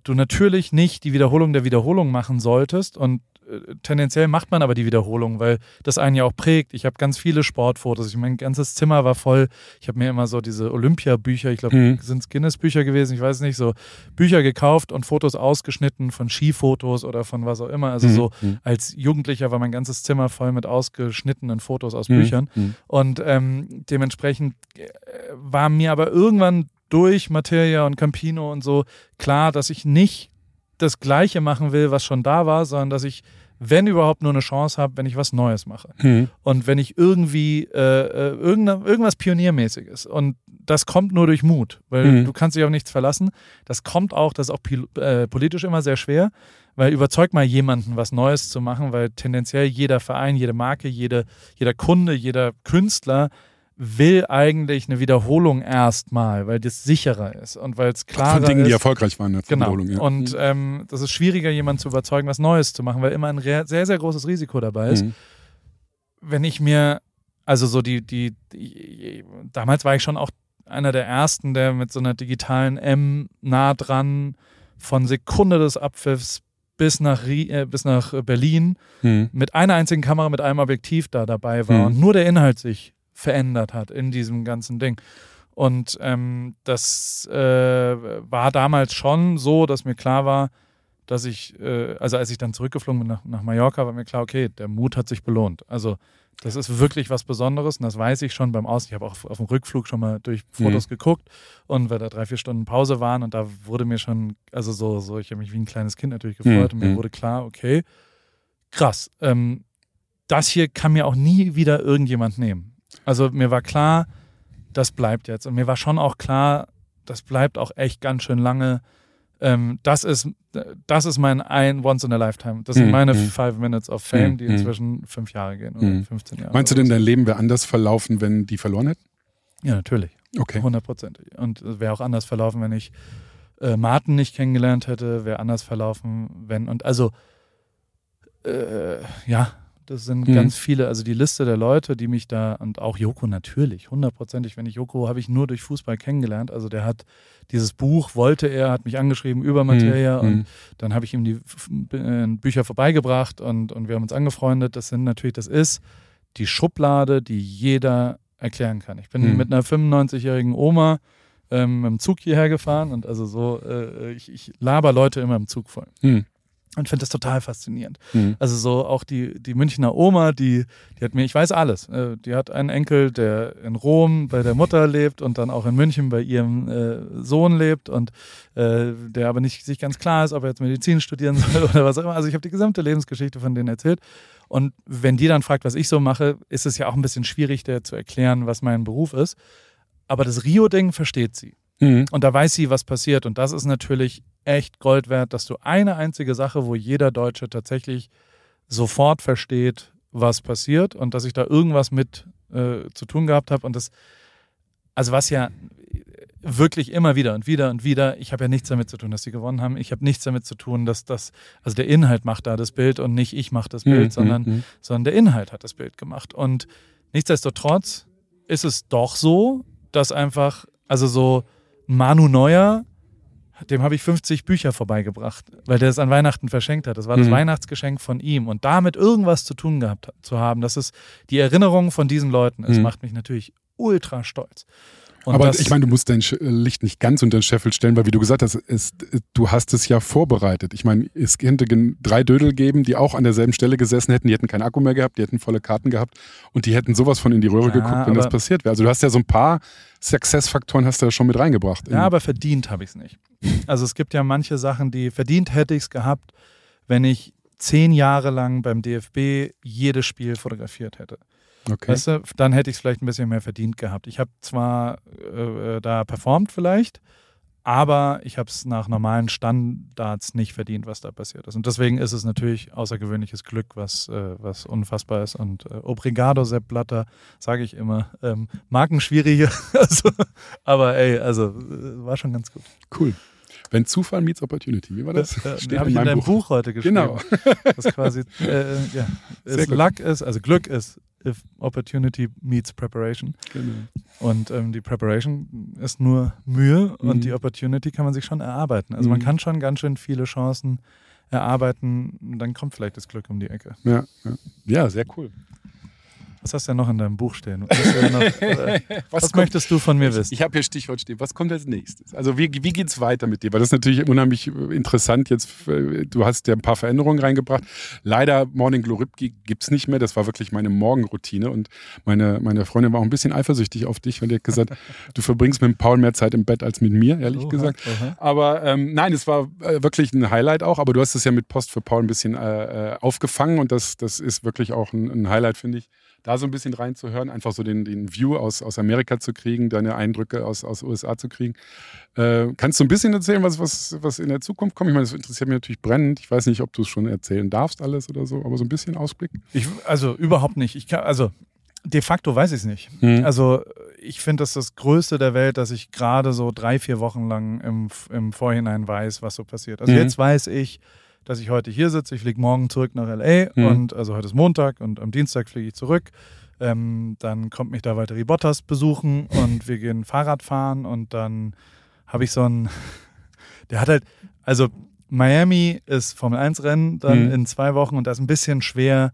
du natürlich nicht die Wiederholung der Wiederholung machen solltest und tendenziell macht man aber die Wiederholung, weil das einen ja auch prägt. Ich habe ganz viele Sportfotos. Ich mein ganzes Zimmer war voll. Ich habe mir immer so diese Olympia-Bücher, ich glaube, Mhm. sind es Guinness-Bücher gewesen, ich weiß nicht, so Bücher gekauft und Fotos ausgeschnitten von Skifotos oder von was auch immer. Also Mhm. so Mhm. als Jugendlicher war mein ganzes Zimmer voll mit ausgeschnittenen Fotos aus Mhm. Büchern. Mhm. Und ähm, dementsprechend äh, war mir aber irgendwann durch Materia und Campino und so klar, dass ich nicht das Gleiche machen will, was schon da war, sondern dass ich, wenn überhaupt, nur eine Chance habe, wenn ich was Neues mache. Mhm. Und wenn ich irgendwie äh, äh, irgendwas Pioniermäßiges und das kommt nur durch Mut, weil Mhm. du kannst dich auf nichts verlassen. Das kommt auch, das ist auch äh, politisch immer sehr schwer, weil überzeug mal jemanden, was Neues zu machen, weil tendenziell jeder Verein, jede Marke, jede, jeder Kunde, jeder Künstler will eigentlich eine Wiederholung erstmal, weil das sicherer ist und weil es klarer Von Dingen, ist. die erfolgreich waren. in der Genau. Wiederholung, ja. Und Mhm. ähm, das ist schwieriger, jemanden zu überzeugen, was Neues zu machen, weil immer ein sehr, sehr großes Risiko dabei ist. Mhm. Wenn ich mir, also so die, die, die, damals war ich schon auch einer der ersten, der mit so einer digitalen M nah dran von Sekunde des Abpfiffs bis nach, äh, bis nach Berlin Mhm. mit einer einzigen Kamera, mit einem Objektiv da dabei war Mhm. und nur der Inhalt sich verändert hat in diesem ganzen Ding. Und ähm, das äh, war damals schon so, dass mir klar war, dass ich, äh, also als ich dann zurückgeflogen bin nach, nach Mallorca, war mir klar, okay, der Mut hat sich belohnt. Also das ist wirklich was Besonderes und das weiß ich schon beim Aus. Ich habe auch auf, dem Rückflug schon mal durch Fotos geguckt und weil da drei, vier Stunden Pause waren und da wurde mir schon, also so, so ich habe mich wie ein kleines Kind natürlich gefreut Mhm. und mir wurde klar, okay, krass, ähm, das hier kann mir auch nie wieder irgendjemand nehmen. Also mir war klar, das bleibt jetzt. Und mir war schon auch klar, das bleibt auch echt ganz schön lange. Ähm, das ist, das ist mein ein Once in a Lifetime. Das sind Mhm, meine mhm. Five Minutes of Fame, Mhm, die mhm. inzwischen fünf Jahre gehen oder Mhm. 15 Jahre. Meinst du denn, dein Leben wäre anders verlaufen, wenn die verloren hätten? Ja, natürlich. Okay. Hundertprozentig. Und es wäre auch anders verlaufen, wenn ich äh, Martin nicht kennengelernt hätte, wäre anders verlaufen, wenn. Und also, äh, ja, das sind Mhm. ganz viele, also die Liste der Leute, die mich da, und auch Joko natürlich, hundertprozentig, wenn ich Joko habe ich nur durch Fußball kennengelernt. Also der hat dieses Buch, wollte er, hat mich angeschrieben über Materia Mhm. und dann habe ich ihm die äh, Bücher vorbeigebracht und, und wir haben uns angefreundet. Das sind natürlich, das ist die Schublade, die jeder erklären kann. Ich bin Mhm. mit einer 95-jährigen Oma ähm, dem Zug hierher gefahren und also so, äh, ich, ich laber Leute immer im Zug voll Mhm. Und finde das total faszinierend. Mhm. Also so auch die, die Münchner Oma, die, die hat mir, ich weiß alles, äh, die hat einen Enkel, der in Rom bei der Mutter lebt und dann auch in München bei ihrem äh, Sohn lebt und äh, der aber nicht sich ganz klar ist, ob er jetzt Medizin studieren [LAUGHS] soll oder was auch immer. Also ich habe die gesamte Lebensgeschichte von denen erzählt. Und wenn die dann fragt, was ich so mache, ist es ja auch ein bisschen schwierig, der zu erklären, was mein Beruf ist. Aber das Rio-Ding versteht sie. Mhm. Und da weiß sie, was passiert. Und das ist natürlich echt Gold wert, dass du eine einzige Sache, wo jeder Deutsche tatsächlich sofort versteht, was passiert und dass ich da irgendwas mit äh, zu tun gehabt habe. Und das, also was ja wirklich immer wieder und wieder und wieder, ich habe ja nichts damit zu tun, dass sie gewonnen haben. Ich habe nichts damit zu tun, dass das, also der Inhalt macht da das Bild und nicht ich mache das Bild, Mhm. sondern Mhm. sondern der Inhalt hat das Bild gemacht. Und nichtsdestotrotz ist es doch so, dass einfach, also so Manu Neuer, dem habe ich 50 Bücher vorbeigebracht, weil der es an Weihnachten verschenkt hat. Das war das Mhm. Weihnachtsgeschenk von ihm. Und damit irgendwas zu tun gehabt zu haben, das ist die Erinnerung von diesen Leuten. Es Mhm. macht mich natürlich ultra stolz. Und Aber ich meine, du musst dein Sch- Licht nicht ganz unter den Scheffel stellen, weil wie du gesagt hast, es, du hast es ja vorbereitet. Ich meine, es könnte drei Dödel geben, die auch an derselben Stelle gesessen hätten, die hätten keinen Akku mehr gehabt, die hätten volle Karten gehabt und die hätten sowas von in die Röhre Ja, geguckt, wenn das passiert wäre. Also du hast ja so ein paar Success-Faktoren hast du ja schon mit reingebracht. ja, aber verdient habe ich es nicht. Also es gibt ja manche Sachen, die verdient hätte ich es gehabt, wenn ich zehn Jahre lang beim DFB jedes Spiel fotografiert hätte. Okay. Weißt du, dann hätte ich es vielleicht ein bisschen mehr verdient gehabt. Ich habe zwar äh, äh, da performt vielleicht, aber ich habe es nach normalen Standards nicht verdient, was da passiert ist. Und deswegen ist es natürlich außergewöhnliches Glück, was, äh, was unfassbar ist. Und äh, Obrigado, Sepp Blatter, sage ich immer. Ähm, Markenschwierige, [LAUGHS] also, aber ey, also äh, war schon ganz gut. Cool. Wenn Zufall meets Opportunity, wie war das? Das Steht habe ich in deinem Buch. heute geschrieben. Genau. Das quasi, äh, ja. Luck ist, also Glück ist, if Opportunity meets Preparation. Genau. Und ähm, die Preparation ist nur Mühe Mhm. und die Opportunity kann man sich schon erarbeiten. Also man Mhm. kann schon ganz schön viele Chancen erarbeiten. Dann kommt vielleicht das Glück um die Ecke. Ja, ja. ja, sehr cool. Was hast du denn noch in deinem Buch stehen? Was, noch, [LAUGHS] äh, was kommt- möchtest du von mir wissen? Ich habe hier Stichwort stehen. Was kommt als nächstes? Also wie, wie geht's weiter mit dir? Weil das ist natürlich unheimlich äh, interessant. Jetzt, äh, du hast ja ein paar Veränderungen reingebracht. Leider Morning Glow Ripke gibt's nicht mehr. Das war wirklich meine Morgenroutine. Und meine, meine Freundin war auch ein bisschen eifersüchtig auf dich, weil die hat gesagt, [LAUGHS] du verbringst mit Paul mehr Zeit im Bett als mit mir, ehrlich Oha, gesagt. oha. Aber ähm, nein, es war wirklich ein Highlight auch. Aber du hast es ja mit Post für Paul ein bisschen äh, aufgefangen. Und das, das ist wirklich auch ein, ein Highlight, finde ich da so ein bisschen reinzuhören, einfach so den, den View aus, aus Amerika zu kriegen, deine Eindrücke aus, aus USA zu kriegen. Äh, kannst du ein bisschen erzählen, was, was, was in der Zukunft kommt? Ich meine, das interessiert mich natürlich brennend. Ich weiß nicht, ob du es schon erzählen darfst, alles oder so, aber so ein bisschen Ausblick. Ich, also überhaupt nicht. Ich kann, also de facto weiß ich es nicht. Mhm. Also ich finde das das Größte der Welt, dass ich gerade so drei, vier Wochen lang im, im Vorhinein weiß, was so passiert. Also Mhm. jetzt weiß ich, dass ich heute hier sitze. Ich fliege morgen zurück nach LA Mhm. und also heute ist Montag und am Dienstag fliege ich zurück. Ähm, dann kommt mich da Valtteri Bottas besuchen und wir gehen Fahrrad fahren und dann habe ich so ein, [LAUGHS] der hat halt, also Miami ist Formel 1 Rennen dann Mhm. in zwei Wochen und das ist ein bisschen schwer.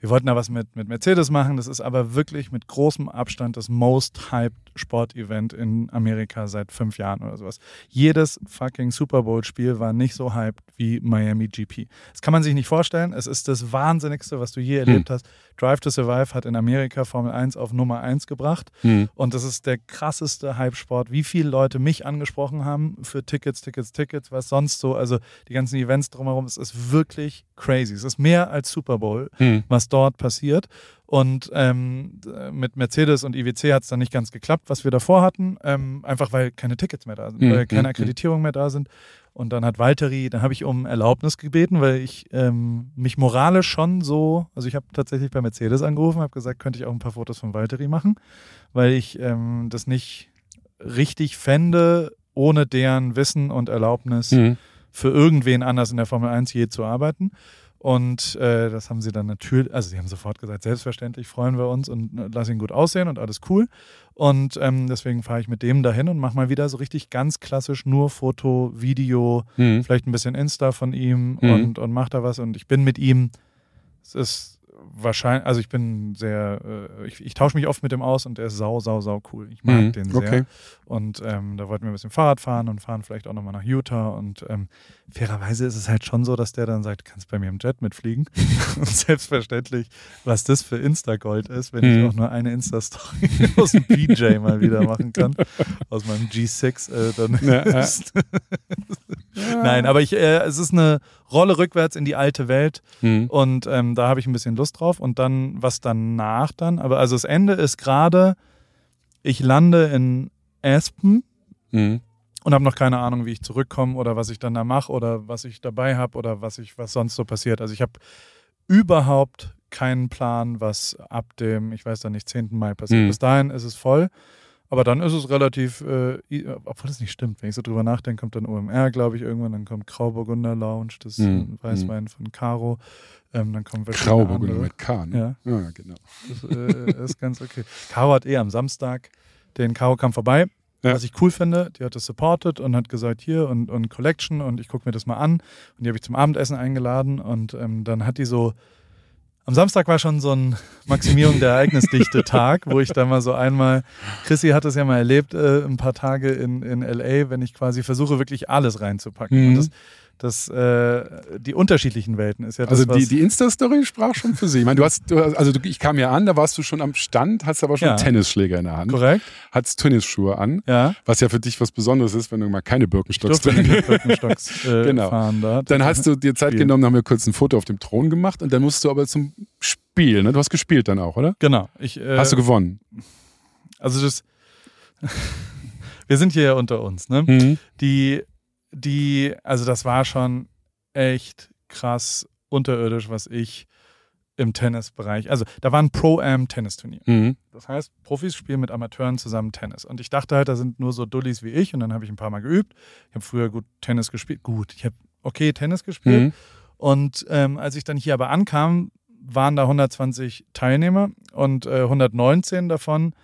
Wir wollten da was mit, mit Mercedes machen. Das ist aber wirklich mit großem Abstand das most hyped Sportevent in Amerika seit fünf Jahren oder sowas. Jedes fucking Super Bowl-Spiel war nicht so hyped wie Miami GP. Das kann man sich nicht vorstellen. Es ist das Wahnsinnigste, was du je erlebt hast. Drive to Survive hat in Amerika Formel 1 auf Nummer 1 gebracht. Mhm. Und das ist der krasseste Hype-Sport. Wie viele Leute mich angesprochen haben für Tickets, Tickets, Tickets, was sonst so. Also die ganzen Events drumherum, es ist wirklich crazy. Es ist mehr als Super Bowl, Mhm. was dort passiert. Und ähm, mit Mercedes und IWC hat es dann nicht ganz geklappt, was wir davor hatten. Ähm, einfach weil keine Tickets mehr da sind, Mhm, weil keine mhm, Akkreditierungen mehr da sind. Und dann hat Valtteri, dann habe ich um Erlaubnis gebeten, weil ich ähm, mich moralisch schon so, also ich habe tatsächlich bei Mercedes angerufen, habe gesagt, könnte ich auch ein paar Fotos von Valtteri machen, weil ich ähm, das nicht richtig fände, ohne deren Wissen und Erlaubnis Mhm. für irgendwen anders in der Formel 1 je zu arbeiten. Und äh, das haben sie dann natürlich, also sie haben sofort gesagt, selbstverständlich freuen wir uns und äh, lass ihn gut aussehen und alles cool. Und ähm, deswegen fahre ich mit dem dahin und mache mal wieder so richtig ganz klassisch nur Foto, Video, Mhm. vielleicht ein bisschen Insta von ihm Mhm. und, und mache da was. Und ich bin mit ihm, es ist wahrscheinlich, also ich bin sehr, äh, ich, ich tausche mich oft mit dem aus und der ist sau, sau, sau cool. Ich mag Mhm. den sehr. Okay. Und ähm, da wollten wir ein bisschen Fahrrad fahren und fahren vielleicht auch nochmal nach Utah. Und ähm, fairerweise ist es halt schon so, dass der dann sagt, du kannst bei mir im Jet mitfliegen. [LAUGHS] und selbstverständlich, was das für Insta-Gold ist, wenn Mhm. ich auch nur eine Insta-Story [LAUGHS] aus dem PJ mal wieder machen kann, aus meinem G6, äh, dann Ja, ja. ist [LAUGHS] Nein, aber ich, äh, es ist eine Rolle rückwärts in die alte Welt Mhm. und ähm, da habe ich ein bisschen Lust drauf. Und dann, was danach dann, aber also das Ende ist gerade, ich lande in Aspen Mhm. und habe noch keine Ahnung, wie ich zurückkomme oder was ich dann da mache oder was ich dabei habe oder was ich, was sonst so passiert. Also ich habe überhaupt keinen Plan, was ab dem, ich weiß da nicht, 10. Mai passiert. Mhm. Bis dahin ist es voll. Aber dann ist es relativ, äh, obwohl das nicht stimmt, wenn ich so drüber nachdenke, kommt dann OMR, glaube ich, irgendwann, dann kommt Grauburgunder Lounge, das Mhm. Weißwein von Caro, ähm, dann kommen Grauburgunder mit K, ne? Ja, Ja, genau. das äh, ist ganz okay. Caro hat eh am Samstag, den Caro kam vorbei Ja. was ich cool finde. Die hat das supported und hat gesagt, hier und, und Collection und ich gucke mir das mal an. Und die habe ich zum Abendessen eingeladen und ähm, dann hat die so, am Samstag war schon so ein Maximierung der Ereignisdichte [LAUGHS] Tag, wo ich da mal so einmal, Chrissy hat das ja mal erlebt, äh, ein paar Tage in, in LA, wenn ich quasi versuche, wirklich alles reinzupacken. Mhm. Und das, das, äh, die unterschiedlichen Welten ist ja das, Also die, die Insta-Story sprach schon für sich. Ich meine, du hast, du, hast- also du, ich kam ja an, da warst du schon am Stand, hast aber schon Ja. Tennisschläger in der Hand, korrekt, hattest Tennisschuhe an, ja. was ja für dich was Besonderes ist, wenn du mal keine Birkenstocks drin Birkenstocks [LAUGHS] äh, Genau. fahren da. Dann hast du dir Zeit Spiel. genommen, haben wir kurz ein Foto auf dem Thron gemacht und dann musst du aber zum Spiel, ne? Du hast gespielt dann auch, oder? Genau. Ich, äh, Hast du gewonnen? also das, [LAUGHS] wir sind hier ja unter uns, ne? Mhm. Die, die, also das war schon echt krass unterirdisch, was ich im Tennisbereich, also da war ein Pro-Am-Tennisturnier. Mhm. Das heißt, Profis spielen mit Amateuren zusammen Tennis. Und ich dachte halt, da sind nur so Dullis wie ich und dann habe ich ein paar Mal geübt. Ich habe früher gut Tennis gespielt. Gut, ich habe okay Tennis gespielt. Mhm. Und ähm, als ich dann hier aber ankam, waren da 120 Teilnehmer und äh, 119 davon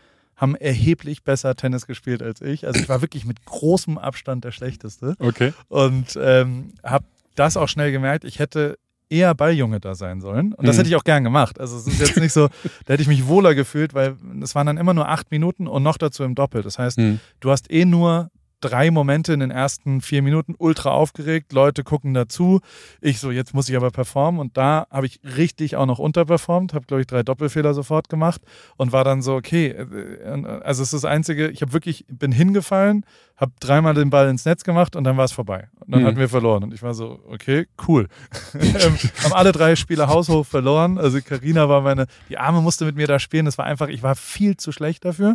haben erheblich besser Tennis gespielt als ich. Also ich war wirklich mit großem Abstand der Schlechteste Okay. und ähm, habe das auch schnell gemerkt. Ich hätte eher Balljunge da sein sollen und das Mhm. hätte ich auch gern gemacht. Also es ist jetzt nicht so, da hätte ich mich wohler gefühlt, weil es waren dann immer nur acht Minuten und noch dazu im Doppel. Das heißt, Mhm. du hast eh nur drei Momente in den ersten vier Minuten ultra aufgeregt, Leute gucken dazu. Ich so, jetzt muss ich aber performen und da habe ich richtig auch noch unterperformt, habe glaube ich drei Doppelfehler sofort gemacht und war dann so, okay, äh, also es ist das Einzige, ich habe wirklich, bin hingefallen, habe dreimal den Ball ins Netz gemacht und dann war es vorbei. Und dann Mhm. hatten wir verloren und ich war so, okay, cool. [LAUGHS] ähm, haben alle drei Spiele haushoch verloren. Also Karina war meine, die Arme musste mit mir da spielen. Das war einfach, ich war viel zu schlecht dafür.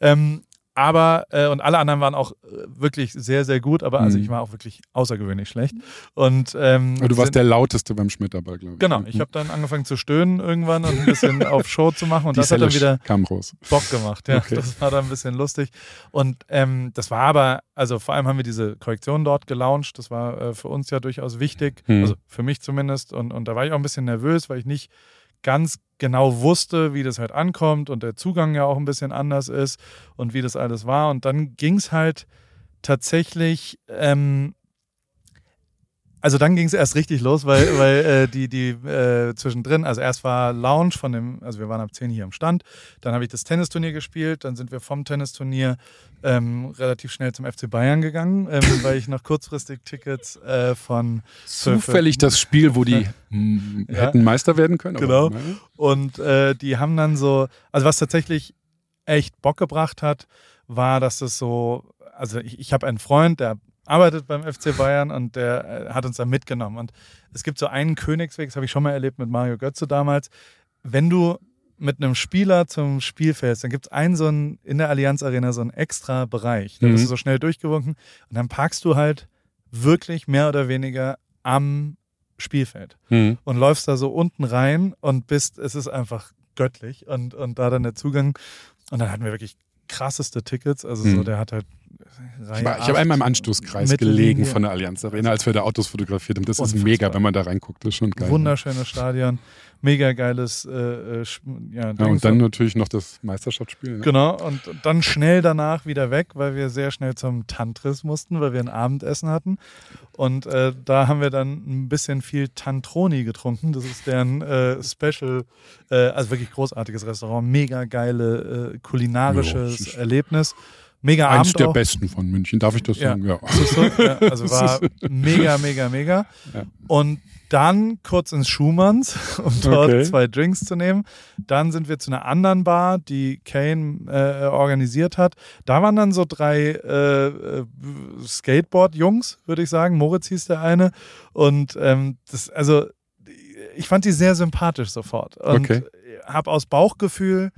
Ähm, aber, äh, und alle anderen waren auch äh, wirklich sehr, sehr gut, aber also Mhm. ich war auch wirklich außergewöhnlich schlecht. Und ähm, du warst sind- der lauteste beim Schmetterball, glaube ich. Genau, ich habe dann angefangen zu stöhnen irgendwann und ein bisschen [LAUGHS] auf Show zu machen und Die das hat dann wieder kam raus. Bock gemacht. Ja, Okay. das war dann ein bisschen lustig. Und ähm, das war aber, also vor allem haben wir diese Korrektion dort gelauncht. Das war äh, für uns ja durchaus wichtig, Hm. also für mich zumindest. Und, und da war ich auch ein bisschen nervös, weil ich nicht ganz genau wusste, wie das halt ankommt und der Zugang ja auch ein bisschen anders ist und wie das alles war. Und dann ging es halt tatsächlich. Ähm, also dann ging es erst richtig los, weil, [LAUGHS] weil äh, die, die äh, zwischendrin, also erst war Lounge von dem, also wir waren ab 10 hier am Stand, dann habe ich das Tennisturnier gespielt, dann sind wir vom Tennisturnier ähm, relativ schnell zum FC Bayern gegangen, ähm, [LAUGHS] weil ich noch kurzfristig Tickets äh, von Zufällig das Spiel, wo die [LAUGHS] Ja. hätten Meister werden können. Genau. Und äh, die haben dann so, also was tatsächlich echt Bock gebracht hat, war, dass es so, also ich, ich habe einen Freund, der arbeitet beim FC Bayern und der äh, hat uns da mitgenommen. Und es gibt so einen Königsweg, das habe ich schon mal erlebt mit Mario Götze damals. Wenn du mit einem Spieler zum Spiel fährst, dann gibt es einen so einen, in der Allianz Arena so einen extra Bereich. Da Mhm. bist du so schnell durchgewunken und dann parkst du halt wirklich mehr oder weniger am Spielfeld Mhm. und läufst da so unten rein und bist, es ist einfach göttlich und, und da dann der Zugang. Und dann hatten wir wirklich krasseste Tickets. Also so, Mhm. der hat halt. Ich, war- ich habe einmal im Anstoßkreis gelegen von der Allianz Arena, als wir da Autos fotografiert haben. Das ist mega, wenn man da reinguckt. Das ist schon geil. Wunderschönes Stadion, mega geiles, äh, äh, ja, Ja, und dann natürlich noch das Meisterschaftsspiel. Ne? Genau, und dann schnell danach wieder weg, weil wir sehr schnell zum Tantris mussten, weil wir ein Abendessen hatten. Und äh, da haben wir dann ein bisschen viel Tantroni getrunken. Das ist deren äh, Special, äh, also wirklich großartiges Restaurant, mega geile äh, kulinarisches Ja, Erlebnis. Mega Eins Abend der auch. besten von München, darf ich das Ja. sagen? Ja. So? Ja, also war mega, mega, mega. Ja. Und dann kurz ins Schumanns, [LAUGHS] um dort Okay. zwei Drinks zu nehmen. Dann sind wir zu einer anderen Bar, die Kane äh, organisiert hat. Da waren dann so drei äh, äh, Skateboard-Jungs, würde ich sagen. Moritz hieß der eine. Und ähm, das, also, ich fand die sehr sympathisch sofort. Und Okay. habe aus Bauchgefühl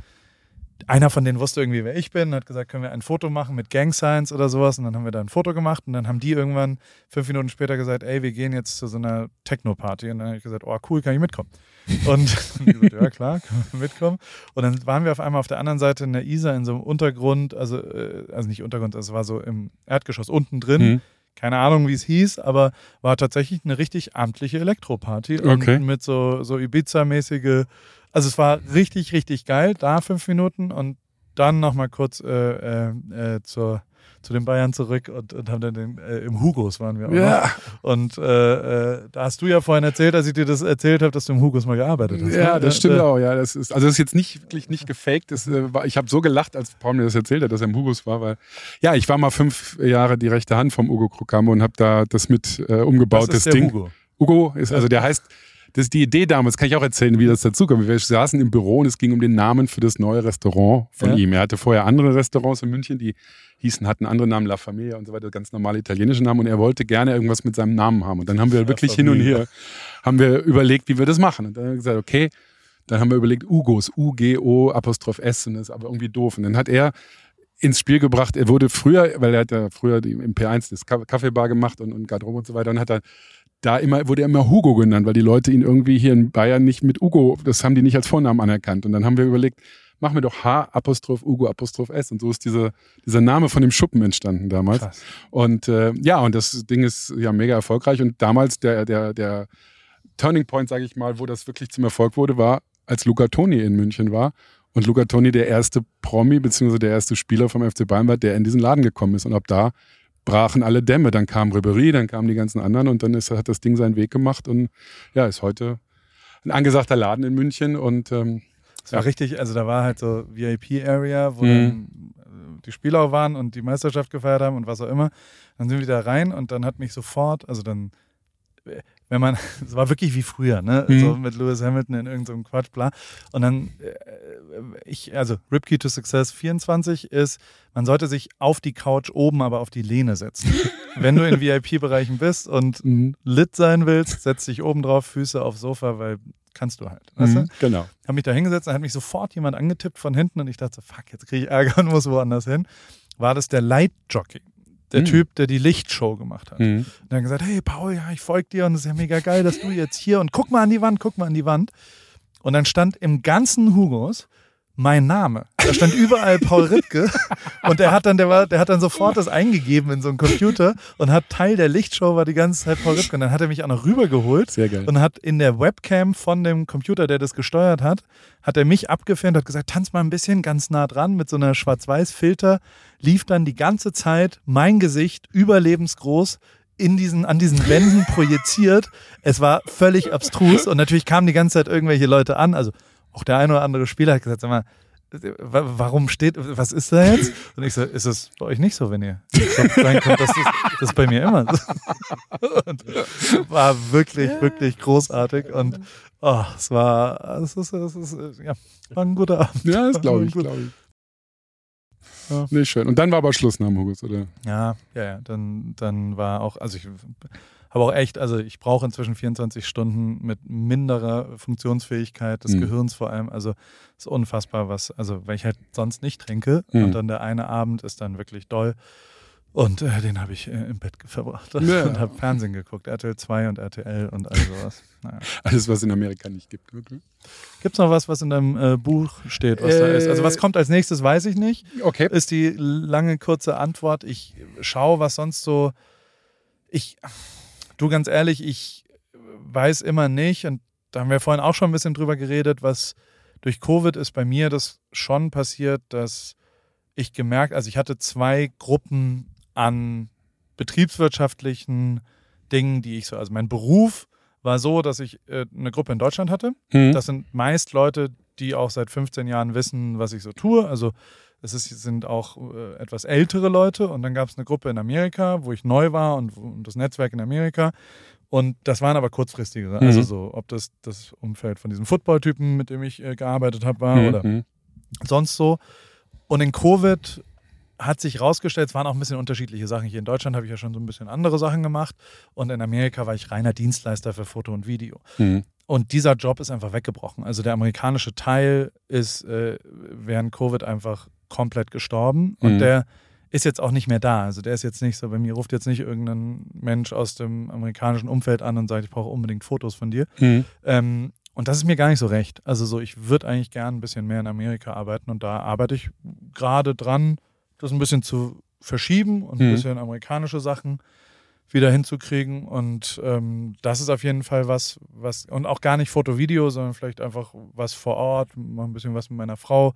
einer von denen wusste irgendwie, wer ich bin, hat gesagt, können wir ein Foto machen mit Gang Signs oder sowas. Und dann haben wir da ein Foto gemacht und dann haben die irgendwann fünf Minuten später gesagt, ey, wir gehen jetzt zu so einer Techno-Party. Und dann habe ich gesagt, oh cool, kann ich mitkommen? Und [LAUGHS] die gesagt, ja klar, können wir mitkommen. Und dann waren wir auf einmal auf der anderen Seite in der Isar in so einem Untergrund, also, äh, also nicht Untergrund, es war so im Erdgeschoss unten drin. Mhm. Keine Ahnung, wie es hieß, aber war tatsächlich eine richtig amtliche Elektroparty. Okay. Und mit so, so Ibiza-mäßige, also es war richtig, richtig geil, da fünf Minuten und dann nochmal kurz äh, äh, äh, zur, zu den Bayern zurück und, und haben dann den, äh, im Hugos waren wir auch Ja. noch. Und äh, äh, da hast du ja vorhin erzählt, als ich dir das erzählt habe, dass du im Hugos mal gearbeitet hast. Ja, ne? das stimmt Äh, auch. Ja, das ist, also das ist jetzt nicht wirklich nicht gefaked. Das, äh, war, ich habe so gelacht, als Paul mir das erzählt hat, dass er im Hugos war, weil ja, ich war mal fünf Jahre die rechte Hand vom Ugo Krokamo und habe da das mit äh, umgebaut, Das ist das der Ding. Hugo. Hugo ist, also der heißt, das ist die Idee damals, kann ich auch erzählen, wie das dazu kam. Wir saßen im Büro und es ging um den Namen für das neue Restaurant von Ja. ihm. Er hatte vorher andere Restaurants in München, die hießen, hatten andere Namen, La Familia und so weiter, ganz normale italienische Namen und er wollte gerne irgendwas mit seinem Namen haben. Und dann haben wir wirklich hin und her, haben wir überlegt, wie wir das machen. Und dann haben wir gesagt, okay, dann haben wir überlegt, Ugos, U-G-O, Apostroph S, und das ist aber irgendwie doof. Und dann hat er ins Spiel gebracht, er wurde früher, weil er hat ja früher im P1 das Ka- Kaffeebar gemacht und, und Garderobe und so weiter, und hat er da immer, wurde er immer Hugo genannt, weil die Leute ihn irgendwie hier in Bayern nicht mit Ugo, das haben die nicht als Vornamen anerkannt. Und dann haben wir überlegt, machen wir doch H Apostroph Ugo Apostroph S. Und so ist diese, dieser Name von dem Schuppen entstanden damals. Krass. Und äh, ja, und das Ding ist ja mega erfolgreich. Und damals der, der, der Turning Point, sage ich mal, wo das wirklich zum Erfolg wurde, war, als Luca Toni in München war. Und Luca Toni der erste Promi, beziehungsweise der erste Spieler vom FC Bayern war, der in diesen Laden gekommen ist. Und ab da brachen alle Dämme. Dann kam Ribery, dann kamen die ganzen anderen und dann ist, hat das Ding seinen Weg gemacht und ja, ist heute ein angesagter Laden in München und ähm, Das war Ja. richtig, also da war halt so VIP-Area, wo Mhm. dann äh, die Spieler waren und die Meisterschaft gefeiert haben und was auch immer. Dann sind wir da rein und dann hat mich sofort, also dann, äh, wenn man, [LAUGHS] es war wirklich wie früher, ne? Mhm. So mit Lewis Hamilton in irgendeinem Quatsch, bla. Und dann, äh, ich, also Ripkey to Success 24 ist, man sollte sich auf die Couch oben, aber auf die Lehne setzen. [LAUGHS] wenn du in VIP-Bereichen bist und mhm. lit sein willst, setz dich oben drauf, Füße aufs Sofa, weil kannst du halt. Weißt du? Mhm. genau. habe mich da hingesetzt, dann hat mich sofort jemand angetippt von hinten und ich dachte, so, fuck, jetzt kriege ich Ärger und muss woanders hin. War das der Lightjockey, der Mhm. Typ, der die Lichtshow gemacht hat. Mhm. Und dann gesagt, hey Paul, ja, ich folge dir und es ist ja mega geil, dass du jetzt hier und guck mal an die Wand, guck mal an die Wand. Und dann stand im ganzen Hugos mein Name. Da stand überall Paul Rittke und der hat dann, der war, der hat dann sofort das eingegeben in so einen Computer und hat Teil der Lichtshow war die ganze Zeit Paul Rittke. Und dann hat er mich auch noch rübergeholt Sehr geil. und hat in der Webcam von dem Computer, der das gesteuert hat, hat er mich abgefilmt, hat gesagt, tanz mal ein bisschen ganz nah dran mit so einer Schwarz-Weiß-Filter, lief dann die ganze Zeit mein Gesicht überlebensgroß in diesen, an diesen Wänden projiziert. Es war völlig abstrus und natürlich kamen die ganze Zeit irgendwelche Leute an, also auch der eine oder andere Spieler hat gesagt, sag mal, wa- warum steht, was ist da jetzt? [LAUGHS] Und ich so, ist es bei euch nicht so, wenn ihr reinkommt? Das ist, das ist bei mir immer so. [LAUGHS] Und war wirklich, wirklich großartig und oh, es war, es ist, es ist, ja, war ein guter Abend. Ja, das glaube ich, glaube ich. Ja. Nee, schön. Und dann war aber Schluss nach dem Hugos, oder? Ja, ja, ja. Dann, dann war auch, also ich habe auch echt, also ich brauche inzwischen 24 Stunden mit minderer Funktionsfähigkeit des Mhm. Gehirns vor allem. Also es ist unfassbar, was, also weil ich halt sonst nicht trinke Mhm. und dann der eine Abend ist dann wirklich doll. Und äh, den habe ich äh, im Bett verbracht Ja. [LAUGHS] und habe Fernsehen geguckt, RTL 2 und RTL und all sowas. Naja. [LAUGHS] Alles, was in Amerika nicht gibt. Okay. Gibt es noch was, was in deinem äh, Buch steht, was da ist? Also was Äh, kommt als nächstes, weiß ich nicht. okay. ist die lange, kurze Antwort. Ich schaue, was sonst so. Ich, du ganz ehrlich, ich weiß immer nicht, und da haben wir vorhin auch schon ein bisschen drüber geredet, was durch Covid ist bei mir das schon passiert, dass ich gemerkt, also ich hatte zwei Gruppen an betriebswirtschaftlichen Dingen, die ich so, also mein Beruf war so, dass ich äh, eine Gruppe in Deutschland hatte. Hm. Das sind meist Leute, die auch seit 15 Jahren wissen, was ich so tue. Also es ist, sind auch äh, etwas ältere Leute und dann gab es eine Gruppe in Amerika, wo ich neu war und, und das Netzwerk in Amerika. Und das waren aber kurzfristige. Also Mhm. so, ob das das Umfeld von diesem Football-Typen, mit dem ich äh, gearbeitet habe, war Hm, oder hm. sonst so. Und in Covid hat sich rausgestellt, es waren auch ein bisschen unterschiedliche Sachen. Hier in Deutschland habe ich ja schon so ein bisschen andere Sachen gemacht und in Amerika war ich reiner Dienstleister für Foto und Video. Hm. Und dieser Job ist einfach weggebrochen. Also der amerikanische Teil ist äh, während Covid einfach komplett gestorben und Mhm. der ist jetzt auch nicht mehr da. Also der ist jetzt nicht so, bei mir ruft jetzt nicht irgendein Mensch aus dem amerikanischen Umfeld an und sagt, ich brauche unbedingt Fotos von dir. Hm. Ähm, und das ist mir gar nicht so recht. Also so, ich würde eigentlich gern ein bisschen mehr in Amerika arbeiten und da arbeite ich gerade dran, das ein bisschen zu verschieben und ein Mhm. bisschen amerikanische Sachen wieder hinzukriegen. Und ähm, das ist auf jeden Fall was, was, und auch gar nicht Foto-Video, sondern vielleicht einfach was vor Ort, mal ein bisschen was mit meiner Frau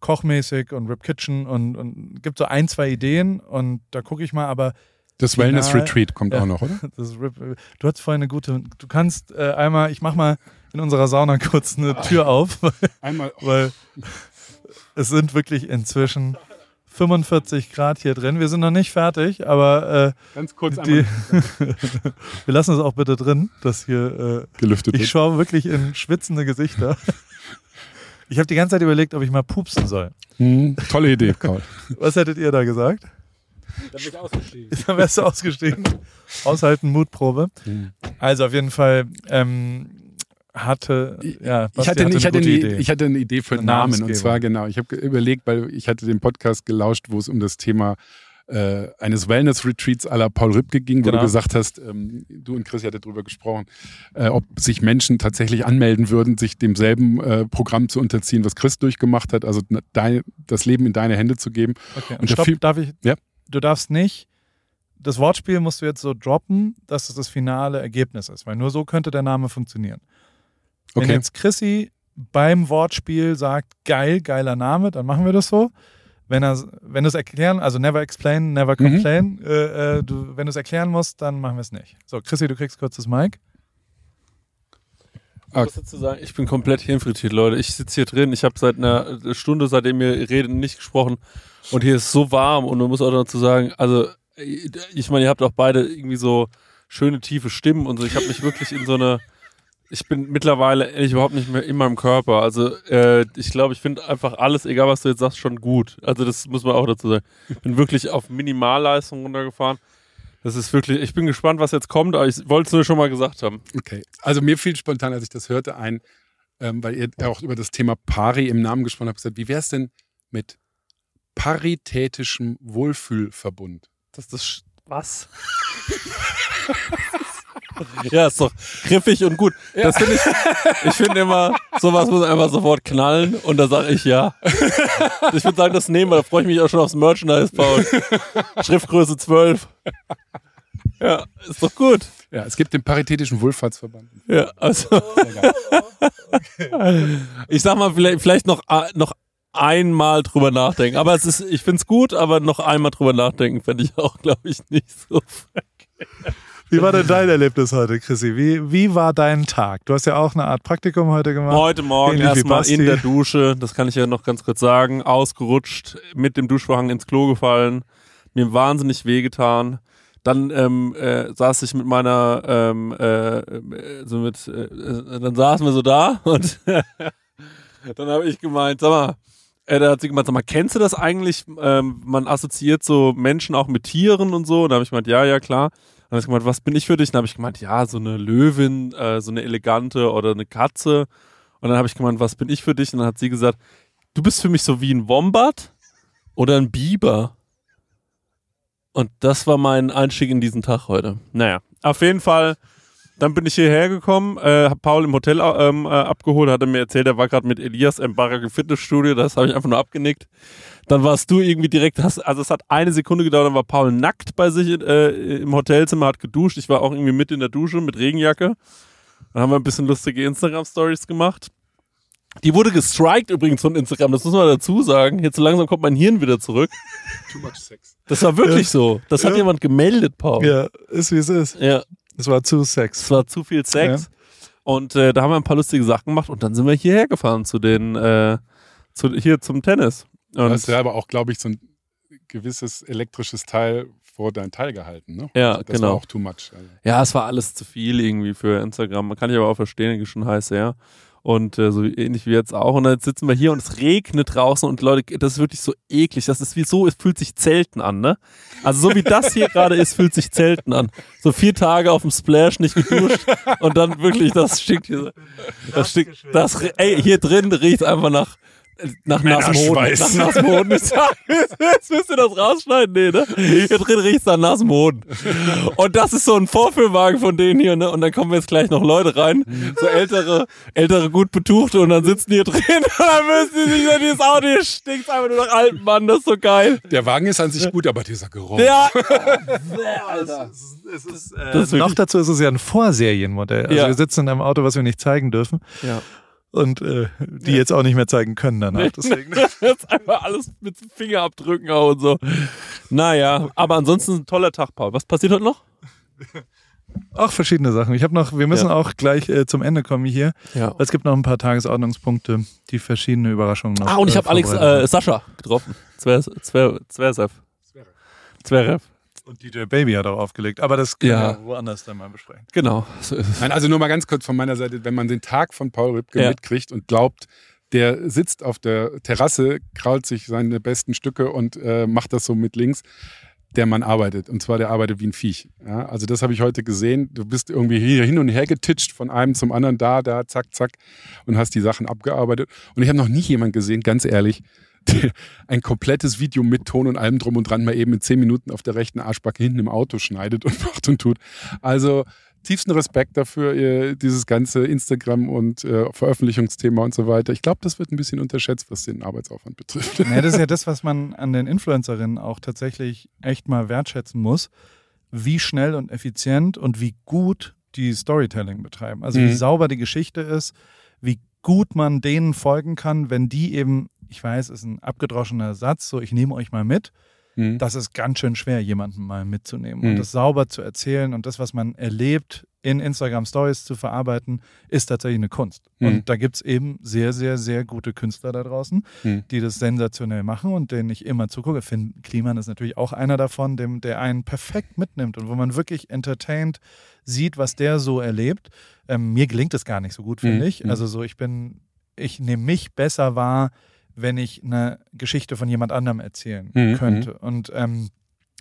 kochmäßig und Rip Kitchen und, und gibt so ein, zwei Ideen und da gucke ich mal, aber Das Final- Wellness Retreat kommt Ja. auch noch, oder? [LAUGHS] Rip, du hast vorhin eine gute, du kannst äh, einmal, ich mach mal in unserer Sauna kurz eine Tür auf, weil, [LAUGHS] Einmal. weil es sind wirklich inzwischen 45 Grad hier drin. Wir sind noch nicht fertig, aber Ganz kurz äh, die, einmal [LAUGHS] wir lassen es auch bitte drin, dass hier äh, gelüftet ich wird. schaue wirklich in schwitzende Gesichter. Ich habe die ganze Zeit überlegt, ob ich mal pupsen soll. Hm, tolle Idee, Paul. [LAUGHS] Was hättet ihr da gesagt? Da bin ich ausgestiegen. Dann wärst du ausgestiegen. Aushalten, Mutprobe. Hm. Also auf jeden Fall ähm, hatte, ja, Ich Basti hatte, ich, hatte eine Idee. ich hatte eine Idee für Eine Namen. Und zwar, genau, ich habe überlegt, weil ich hatte den Podcast gelauscht, wo es um das Thema äh, eines Wellness-Retreats à la Paul Ripke ging, wo Genau. du gesagt hast, ähm, du und Chris hattet darüber gesprochen, äh, ob sich Menschen tatsächlich anmelden würden, sich demselben äh, Programm zu unterziehen, was Chris durchgemacht hat, also dein, das Leben in deine Hände zu geben. Okay. Und Und stopp, darf ich? Ja. Du darfst nicht. Das Wortspiel musst du jetzt so droppen, dass es das finale Ergebnis ist, weil nur so könnte der Name funktionieren. Wenn Okay. jetzt Chrissy beim Wortspiel sagt, geil, geiler Name, dann machen wir das so. Wenn er, wenn du es erklären, also never explain, never Mhm. complain, äh, äh, du, wenn du es erklären musst, dann machen wir es nicht. So, Chrissy, du kriegst kurz das Mic. Ich muss dazu sagen, ich bin komplett hirnfrittiert, Leute. Ich sitze hier drin. Ich habe seit einer Stunde, seitdem wir reden, nicht gesprochen. Und hier ist so warm. Und man muss auch dazu sagen, also, ich meine, ihr habt auch beide irgendwie so schöne, tiefe Stimmen und so. Ich habe mich wirklich in so eine. Ich bin mittlerweile ehrlich überhaupt nicht mehr in meinem Körper. Also, äh, ich glaube, ich finde einfach alles, egal was du jetzt sagst, schon gut. Also, das muss man auch dazu sagen. Ich bin wirklich auf Minimalleistung runtergefahren. Das ist wirklich, ich bin gespannt, was jetzt kommt, aber ich wollte es nur schon mal gesagt haben. Okay. Also mir fiel spontan, als ich das hörte, ein, ähm, weil ihr auch über das Thema Pari im Namen gesprochen habt, gesagt, wie wäre es denn mit paritätischem Wohlfühlverbund? Das ist das. Sch- Was? [LAUGHS] [LAUGHS] [LAUGHS] ja, ist doch griffig und gut. Das finde ich. Ich finde immer, sowas muss einfach sofort knallen und da sage ich ja. Ich würde sagen, das nehmen wir. Da freue ich mich auch schon aufs Merchandise, Paul. Schriftgröße 12. Ja, ist doch gut. Ja, es gibt den Paritätischen Wohlfahrtsverband. Ja, also. Ich sag mal, vielleicht, vielleicht noch, a- noch einmal drüber nachdenken. Aber es ist, ich finde es gut, aber noch einmal drüber nachdenken fände ich auch, glaube ich, nicht so. Wie war denn dein Erlebnis heute, Chrissy? Wie, wie war dein Tag? Du hast ja auch eine Art Praktikum heute gemacht. Heute Morgen erstmal in der Dusche, das kann ich ja noch ganz kurz sagen, ausgerutscht, mit dem Duschvorhang ins Klo gefallen, mir wahnsinnig wehgetan. Dann ähm, äh, saß ich mit meiner, ähm, äh, äh, so mit, äh, äh, dann saßen wir so da und [LAUGHS] dann habe ich gemeint, sag mal, äh, da hat sie gemeint, sag mal, kennst du das eigentlich? Ähm, man assoziiert so Menschen auch mit Tieren und so. Und da habe ich gemeint, ja, ja, klar. Dann habe ich gemeint, was bin ich für dich? Und dann habe ich gemeint, ja, so eine Löwin, äh, so eine elegante oder eine Katze. Und dann habe ich gemeint, was bin ich für dich? Und dann hat sie gesagt, du bist für mich so wie ein Wombat oder ein Biber. Und das war mein Einstieg in diesen Tag heute. Naja, auf jeden Fall, dann bin ich hierher gekommen, äh, hab Paul im Hotel ähm, äh, abgeholt, hat er mir erzählt, er war gerade mit Elias im im Fitnessstudio, das habe ich einfach nur abgenickt. Dann warst du irgendwie direkt, hast, also es hat eine Sekunde gedauert, dann war Paul nackt bei sich äh, im Hotelzimmer, hat geduscht. Ich war auch irgendwie mit in der Dusche mit Regenjacke. Dann haben wir ein bisschen lustige Instagram-Stories gemacht. Die wurde gestrikt übrigens von Instagram, das muss man dazu sagen. Jetzt so langsam kommt mein Hirn wieder zurück. Too much sex. Das war wirklich so. Das hat Ja. jemand gemeldet, Paul. Ja, ist wie es ist. ja. Es war zu Sex. Es war zu viel Sex. Und äh, da haben wir ein paar lustige Sachen gemacht und dann sind wir hierher gefahren zu den, äh, zu, hier zum Tennis. Und, Du hast ja aber auch, glaube ich, so ein gewisses elektrisches Teil vor dein Teil gehalten, ne? Ja, Also das genau. war auch too much. Also. ja, es war alles zu viel irgendwie für Instagram. Man kann ich aber auch verstehen, ist schon heiß her. Und äh, so ähnlich wie jetzt auch. Und dann sitzen wir hier und es regnet draußen und Leute, das ist wirklich so eklig. Das ist wie so, es fühlt sich Zelten an, ne? Also so wie das hier [LAUGHS] gerade ist, fühlt sich Zelten an. So vier Tage auf dem Splash nicht geduscht und dann wirklich, das stinkt hier. so- Das stinkt, das, ey, hier drin riecht einfach nach, nach nassem Hoden. Nach nassem Hoden. Jetzt müsst ihr das rausschneiden, nee, ne? Hier drin riecht es nach nassem Hoden. Und das ist so ein Vorführwagen von denen hier, ne? Und dann kommen jetzt gleich noch Leute rein, so ältere, ältere, gut betuchte und dann sitzen die hier drin [LAUGHS] und dann müssen die sich in dieses Auto, hier stinkt einfach nur nach alten Mann, das ist so geil. Der Wagen ist an sich gut, aber dieser Geruch. Ja, [LAUGHS] Es ist, Das ist noch dazu ist es ja ein Vorserienmodell. Also Ja. wir sitzen in einem Auto, was wir nicht zeigen dürfen. ja. Und äh, die jetzt auch nicht mehr zeigen können danach. Deswegen. [LAUGHS] Jetzt einfach alles mit Fingerabdrücken auch und so. Naja, aber ansonsten ein toller Tag, Paul. Was passiert heute noch? [LAUGHS] Auch verschiedene Sachen. Ich habe noch, wir müssen Ja. auch gleich äh, zum Ende kommen hier. Ja. Es gibt noch ein paar Tagesordnungspunkte, die verschiedene Überraschungen noch. Ah, und ich äh, habe Alex äh, Sascha getroffen. Zwer, Zwer, Zverev. Zverev. Und DJ Baby hat auch aufgelegt. Aber das können Ja. wir woanders dann mal besprechen. Genau. So ist es. Nein, also nur mal ganz kurz von meiner Seite, wenn man den Tag von Paul Rübke Ja. mitkriegt und glaubt, der sitzt auf der Terrasse, krault sich seine besten Stücke und äh, macht das so mit links. Der Mann arbeitet. Und zwar der arbeitet wie ein Viech. Ja, also das habe ich heute gesehen. Du bist irgendwie hier hin und her getitscht, von einem zum anderen, da, da, zack, zack, und hast die Sachen abgearbeitet. Und ich habe noch nie jemand gesehen, ganz ehrlich, [LAUGHS] ein komplettes Video mit Ton und allem drum und dran mal eben in zehn Minuten auf der rechten Arschbacke hinten im Auto schneidet und [LAUGHS] macht und tut. Also tiefsten Respekt dafür, dieses ganze Instagram und äh, Veröffentlichungsthema und so weiter. Ich glaube, das wird ein bisschen unterschätzt, was den Arbeitsaufwand betrifft. Ja, das ist ja das, was man an den Influencerinnen auch tatsächlich echt mal wertschätzen muss, wie schnell und effizient und wie gut die Storytelling betreiben. Also wie Mhm. sauber die Geschichte ist, wie gut man denen folgen kann, wenn die eben, ich weiß, ist ein abgedroschener Satz, so ich nehme euch mal mit. Mhm. Das ist ganz schön schwer, jemanden mal mitzunehmen Mhm. und das sauber zu erzählen und das, was man erlebt, in Instagram Stories zu verarbeiten, ist tatsächlich eine Kunst. Mhm. Und da gibt es eben sehr, sehr, sehr gute Künstler da draußen, Mhm. die das sensationell machen und denen ich immer zugucke. Finn Kliman ist natürlich auch einer davon, dem, der einen perfekt mitnimmt und wo man wirklich entertained sieht, was der so erlebt. Ähm, mir gelingt es gar nicht so gut, finde Mhm. ich. Also so, ich bin, ich nehme mich besser wahr, wenn ich eine Geschichte von jemand anderem erzählen Mhm, könnte. Und ähm,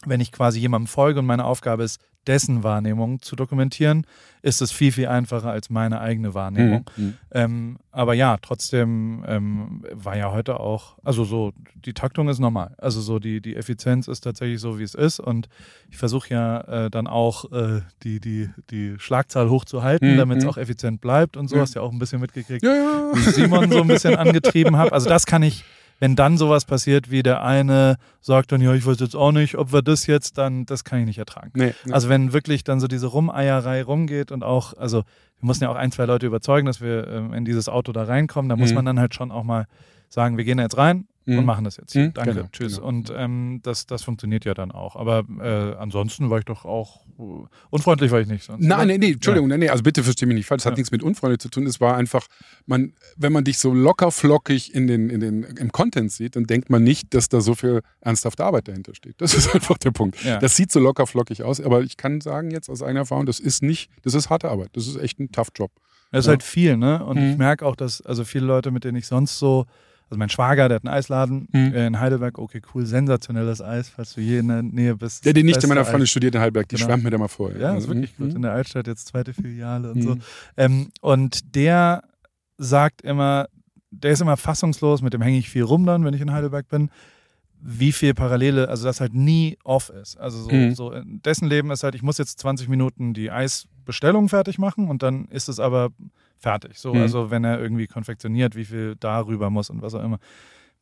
wenn ich quasi jemandem folge und meine Aufgabe ist, dessen Wahrnehmung zu dokumentieren, ist es viel, viel einfacher als meine eigene Wahrnehmung. Mhm. Ähm, aber ja, trotzdem ähm, war ja heute auch, also so, die Taktung ist normal. Also so, die, die Effizienz ist tatsächlich so, wie es ist. Und ich versuche ja äh, dann auch äh, die, die, die Schlagzahl hochzuhalten, Mhm, damit es mhm. auch effizient bleibt und so. Ja. Hast ja auch ein bisschen mitgekriegt, Ja, ja. wie ich Simon so ein bisschen angetrieben habe. Also das kann ich, wenn dann sowas passiert, wie der eine sagt dann, ja, ich weiß jetzt auch nicht, ob wir das jetzt, dann, das kann ich nicht ertragen. Nee, nee. Also wenn wirklich dann so diese Rumeierei rumgeht und auch, also wir mussten ja auch ein, zwei Leute überzeugen, dass wir ähm, in dieses Auto da reinkommen, da muss Mhm. man dann halt schon auch mal sagen, wir gehen da jetzt rein und Mhm. machen das jetzt hier. Mhm, Danke, genau, tschüss. genau. Und ähm, das, das funktioniert ja dann auch. Aber äh, ansonsten war ich doch auch, äh, unfreundlich war ich nicht sonst. Nein, oder? nee, Entschuldigung, nee, nee, also bitte versteh mich nicht falsch, das hat Ja. nichts mit Unfreunde zu tun. Es war einfach, man, wenn man dich so locker flockig in den, in den, im Content sieht, dann denkt man nicht, dass da so viel ernsthafte Arbeit dahinter steht. Das ist [LAUGHS] einfach der Punkt. Ja. Das sieht so locker flockig aus, aber ich kann sagen jetzt aus eigener Erfahrung, das ist nicht, das ist harte Arbeit. Das ist echt ein tough Job. Das ist Ja. halt viel, ne? Und Mhm. ich merke auch, dass also viele Leute, mit denen ich sonst so, also mein Schwager, der hat einen Eisladen Mhm. in Heidelberg, okay, cool, sensationelles Eis, falls du je in der Nähe bist. Der, die Nichte Beste meiner. Freundin studiert in Heidelberg, die Genau. schwärmt mir da mal vor. Ja, ist wirklich Mhm. gut. In der Altstadt jetzt zweite Filiale und Mhm. so. Ähm, und der sagt immer, der ist immer fassungslos, mit dem hänge ich viel rum dann, wenn ich in Heidelberg bin, wie viel Parallele, also das halt nie off ist. Also so, Mhm. so in dessen Leben ist halt, ich muss jetzt 20 Minuten die Eisbestellung fertig machen und dann ist es aber fertig. So, Mhm. also wenn er irgendwie konfektioniert, wie viel darüber muss und was auch immer.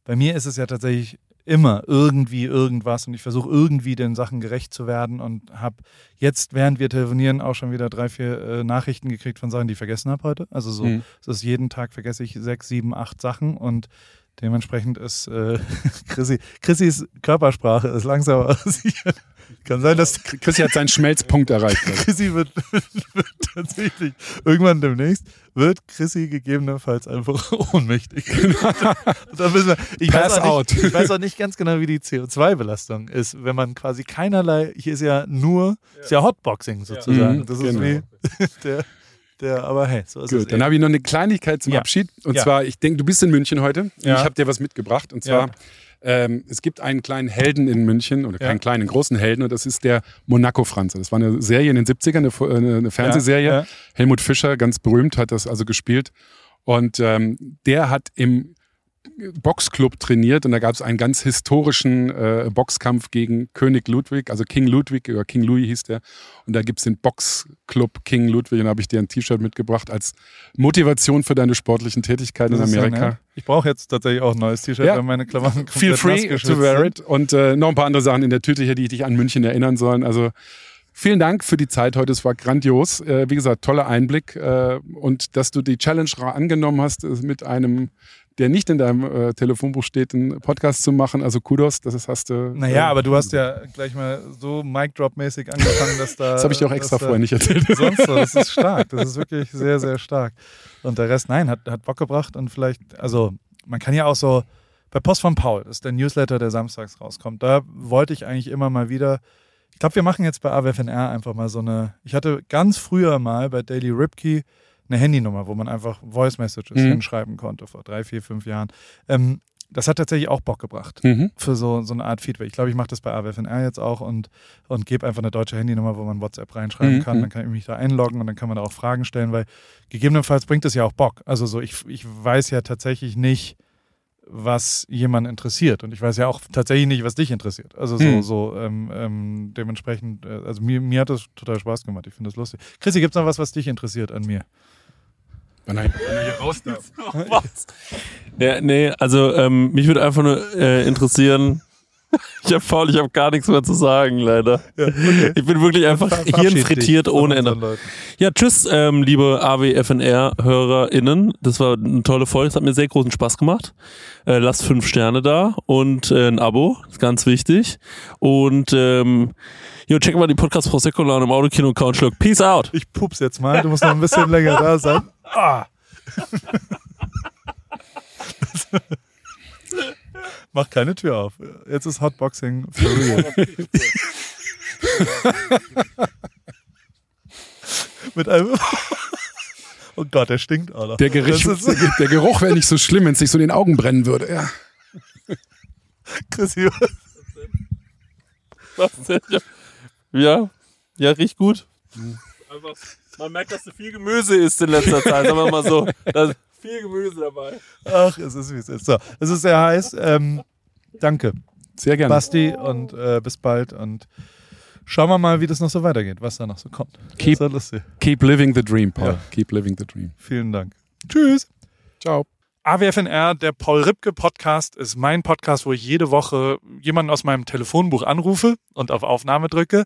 Bei mir ist es ja tatsächlich immer irgendwie irgendwas und ich versuche irgendwie den Sachen gerecht zu werden und habe jetzt, während wir telefonieren, auch schon wieder drei, vier äh, Nachrichten gekriegt von Sachen, die ich vergessen habe heute. Also so, Mhm. es ist jeden Tag vergesse ich sechs, sieben, acht Sachen und dementsprechend ist äh, [LAUGHS] Chrissy, Chrissys Körpersprache ist langsam aber sicher. Kann sein, dass Chrissy hat seinen Schmelzpunkt erreicht. Also. [LAUGHS] Chrissy wird, [LAUGHS] wird tatsächlich irgendwann demnächst wird Chrissy gegebenenfalls einfach ohnmächtig. da müssen wir, ich, weiß Pass auch out. nicht, ich weiß auch nicht ganz genau, wie die CO2-Belastung ist, wenn man quasi keinerlei, hier ist ja nur, ist ja Hotboxing sozusagen. Mhm, das ist genau. wie der, der, aber hey, so ist es. Gut, dann eben. habe ich noch eine Kleinigkeit zum Ja. Abschied. Und Ja. zwar, ich denke, du bist in München heute. Ja. Ich habe dir was mitgebracht. Und zwar, ähm, es gibt einen kleinen Helden in München, oder keinen kleinen, einen großen Helden. Und das ist der Monaco-Franze. Das war eine Serie in den 70ern, eine, Fu- äh, eine Fernsehserie. Ja, ja. Helmut Fischer, ganz berühmt, hat das also gespielt. Und ähm, der hat im Boxclub trainiert und da gab es einen ganz historischen äh, Boxkampf gegen König Ludwig, also King Ludwig oder King Louis hieß der. Und da gibt es den Boxclub King Ludwig und da habe ich dir ein T-Shirt mitgebracht als Motivation für deine sportlichen Tätigkeiten Das in ist ja Amerika. nett. Ich brauche jetzt tatsächlich auch ein neues T-Shirt, Ja. weil meine Klamotten Feel komplett free nassgeschwitzt to wear it. Und äh, noch ein paar andere Sachen in der Tüte hier, die dich an München erinnern sollen. Also Vielen Dank für die Zeit heute. Es war grandios. Äh, wie gesagt, toller Einblick. Äh, und dass du die Challenge angenommen hast, äh, mit einem, der nicht in deinem äh, Telefonbuch steht, einen Podcast zu machen. Also Kudos, das hast du. Naja, äh, aber du hast ja gleich mal so Mic-Drop-mäßig angefangen, dass da. Das habe ich dir auch extra vorher nicht erzählt. [LAUGHS] Sonst so, das ist stark. Das ist wirklich sehr, sehr stark. Und der Rest, nein, hat, hat Bock gebracht und vielleicht, also man kann ja auch so, bei Post von Paul, ist der Newsletter, der samstags rauskommt, da wollte ich eigentlich immer mal wieder, ich glaube, wir machen jetzt bei AWFNR einfach mal so eine, ich hatte ganz früher mal bei Daily Ripkey eine Handynummer, wo man einfach Voice Messages Mhm. hinschreiben konnte vor drei, vier, fünf Jahren. Ähm, das hat tatsächlich auch Bock gebracht Mhm. für so, so eine Art Feedback. Ich glaube, ich mache das bei AWFNR jetzt auch und, und gebe einfach eine deutsche Handynummer, wo man WhatsApp reinschreiben Mhm, kann. mhm. Dann kann ich mich da einloggen und dann kann man da auch Fragen stellen, weil gegebenenfalls bringt es ja auch Bock. Also so, ich, ich weiß ja tatsächlich nicht, was jemanden interessiert. Und ich weiß ja auch tatsächlich nicht, was dich interessiert. Also so, Mhm. so ähm, ähm, dementsprechend, äh, also mir, mir hat das total Spaß gemacht. Ich finde das lustig. Chrissy, gibt es noch was, was dich interessiert an mir? Wann er, wann er hier raus darf. [LAUGHS] Was? Ja, nee, also ähm, mich würde einfach nur äh, interessieren. [LAUGHS] Ich habe faul, ich habe gar nichts mehr zu sagen, leider. Ich bin wirklich einfach hirnfrittiert ohne Ende. Ja, tschüss, ähm, liebe AWFNR-HörerInnen. Das war eine tolle Folge. Es hat mir sehr großen Spaß gemacht. Äh, lasst fünf Sterne da und äh, ein Abo, ist ganz wichtig. Und ähm, jo, check mal die Podcast Prosecco im Autokino Couchlook. Peace out. Ich pups jetzt mal, du musst noch ein bisschen länger da sein. [LAUGHS] Ah. [LAUGHS] Mach keine Tür auf. Jetzt ist Hotboxing for real. [LAUGHS] Mit einem. [LAUGHS] Oh Gott, der stinkt auch noch. Der, Gerich, ist, der Geruch wäre nicht so schlimm, wenn es sich so in den Augen brennen würde. Ja. Chrissy, Was denn? Ja, ja, riecht gut. Einfach, man merkt, dass du viel Gemüse isst in letzter Zeit, sagen wir mal so. Da ist viel Gemüse dabei. ach, es ist wie es ist. So, es ist sehr heiß. Ähm, danke, Sehr gerne. Basti, und äh, bis bald. Und schauen wir mal, wie das noch so weitergeht, was da noch so kommt. Keep-. Keep living the dream, Paul. Ja. Keep living the dream. Vielen Dank. Tschüss. Ciao. AWFNR, der Paul Ripke Podcast, ist mein Podcast, wo ich jede Woche jemanden aus meinem Telefonbuch anrufe und auf Aufnahme drücke.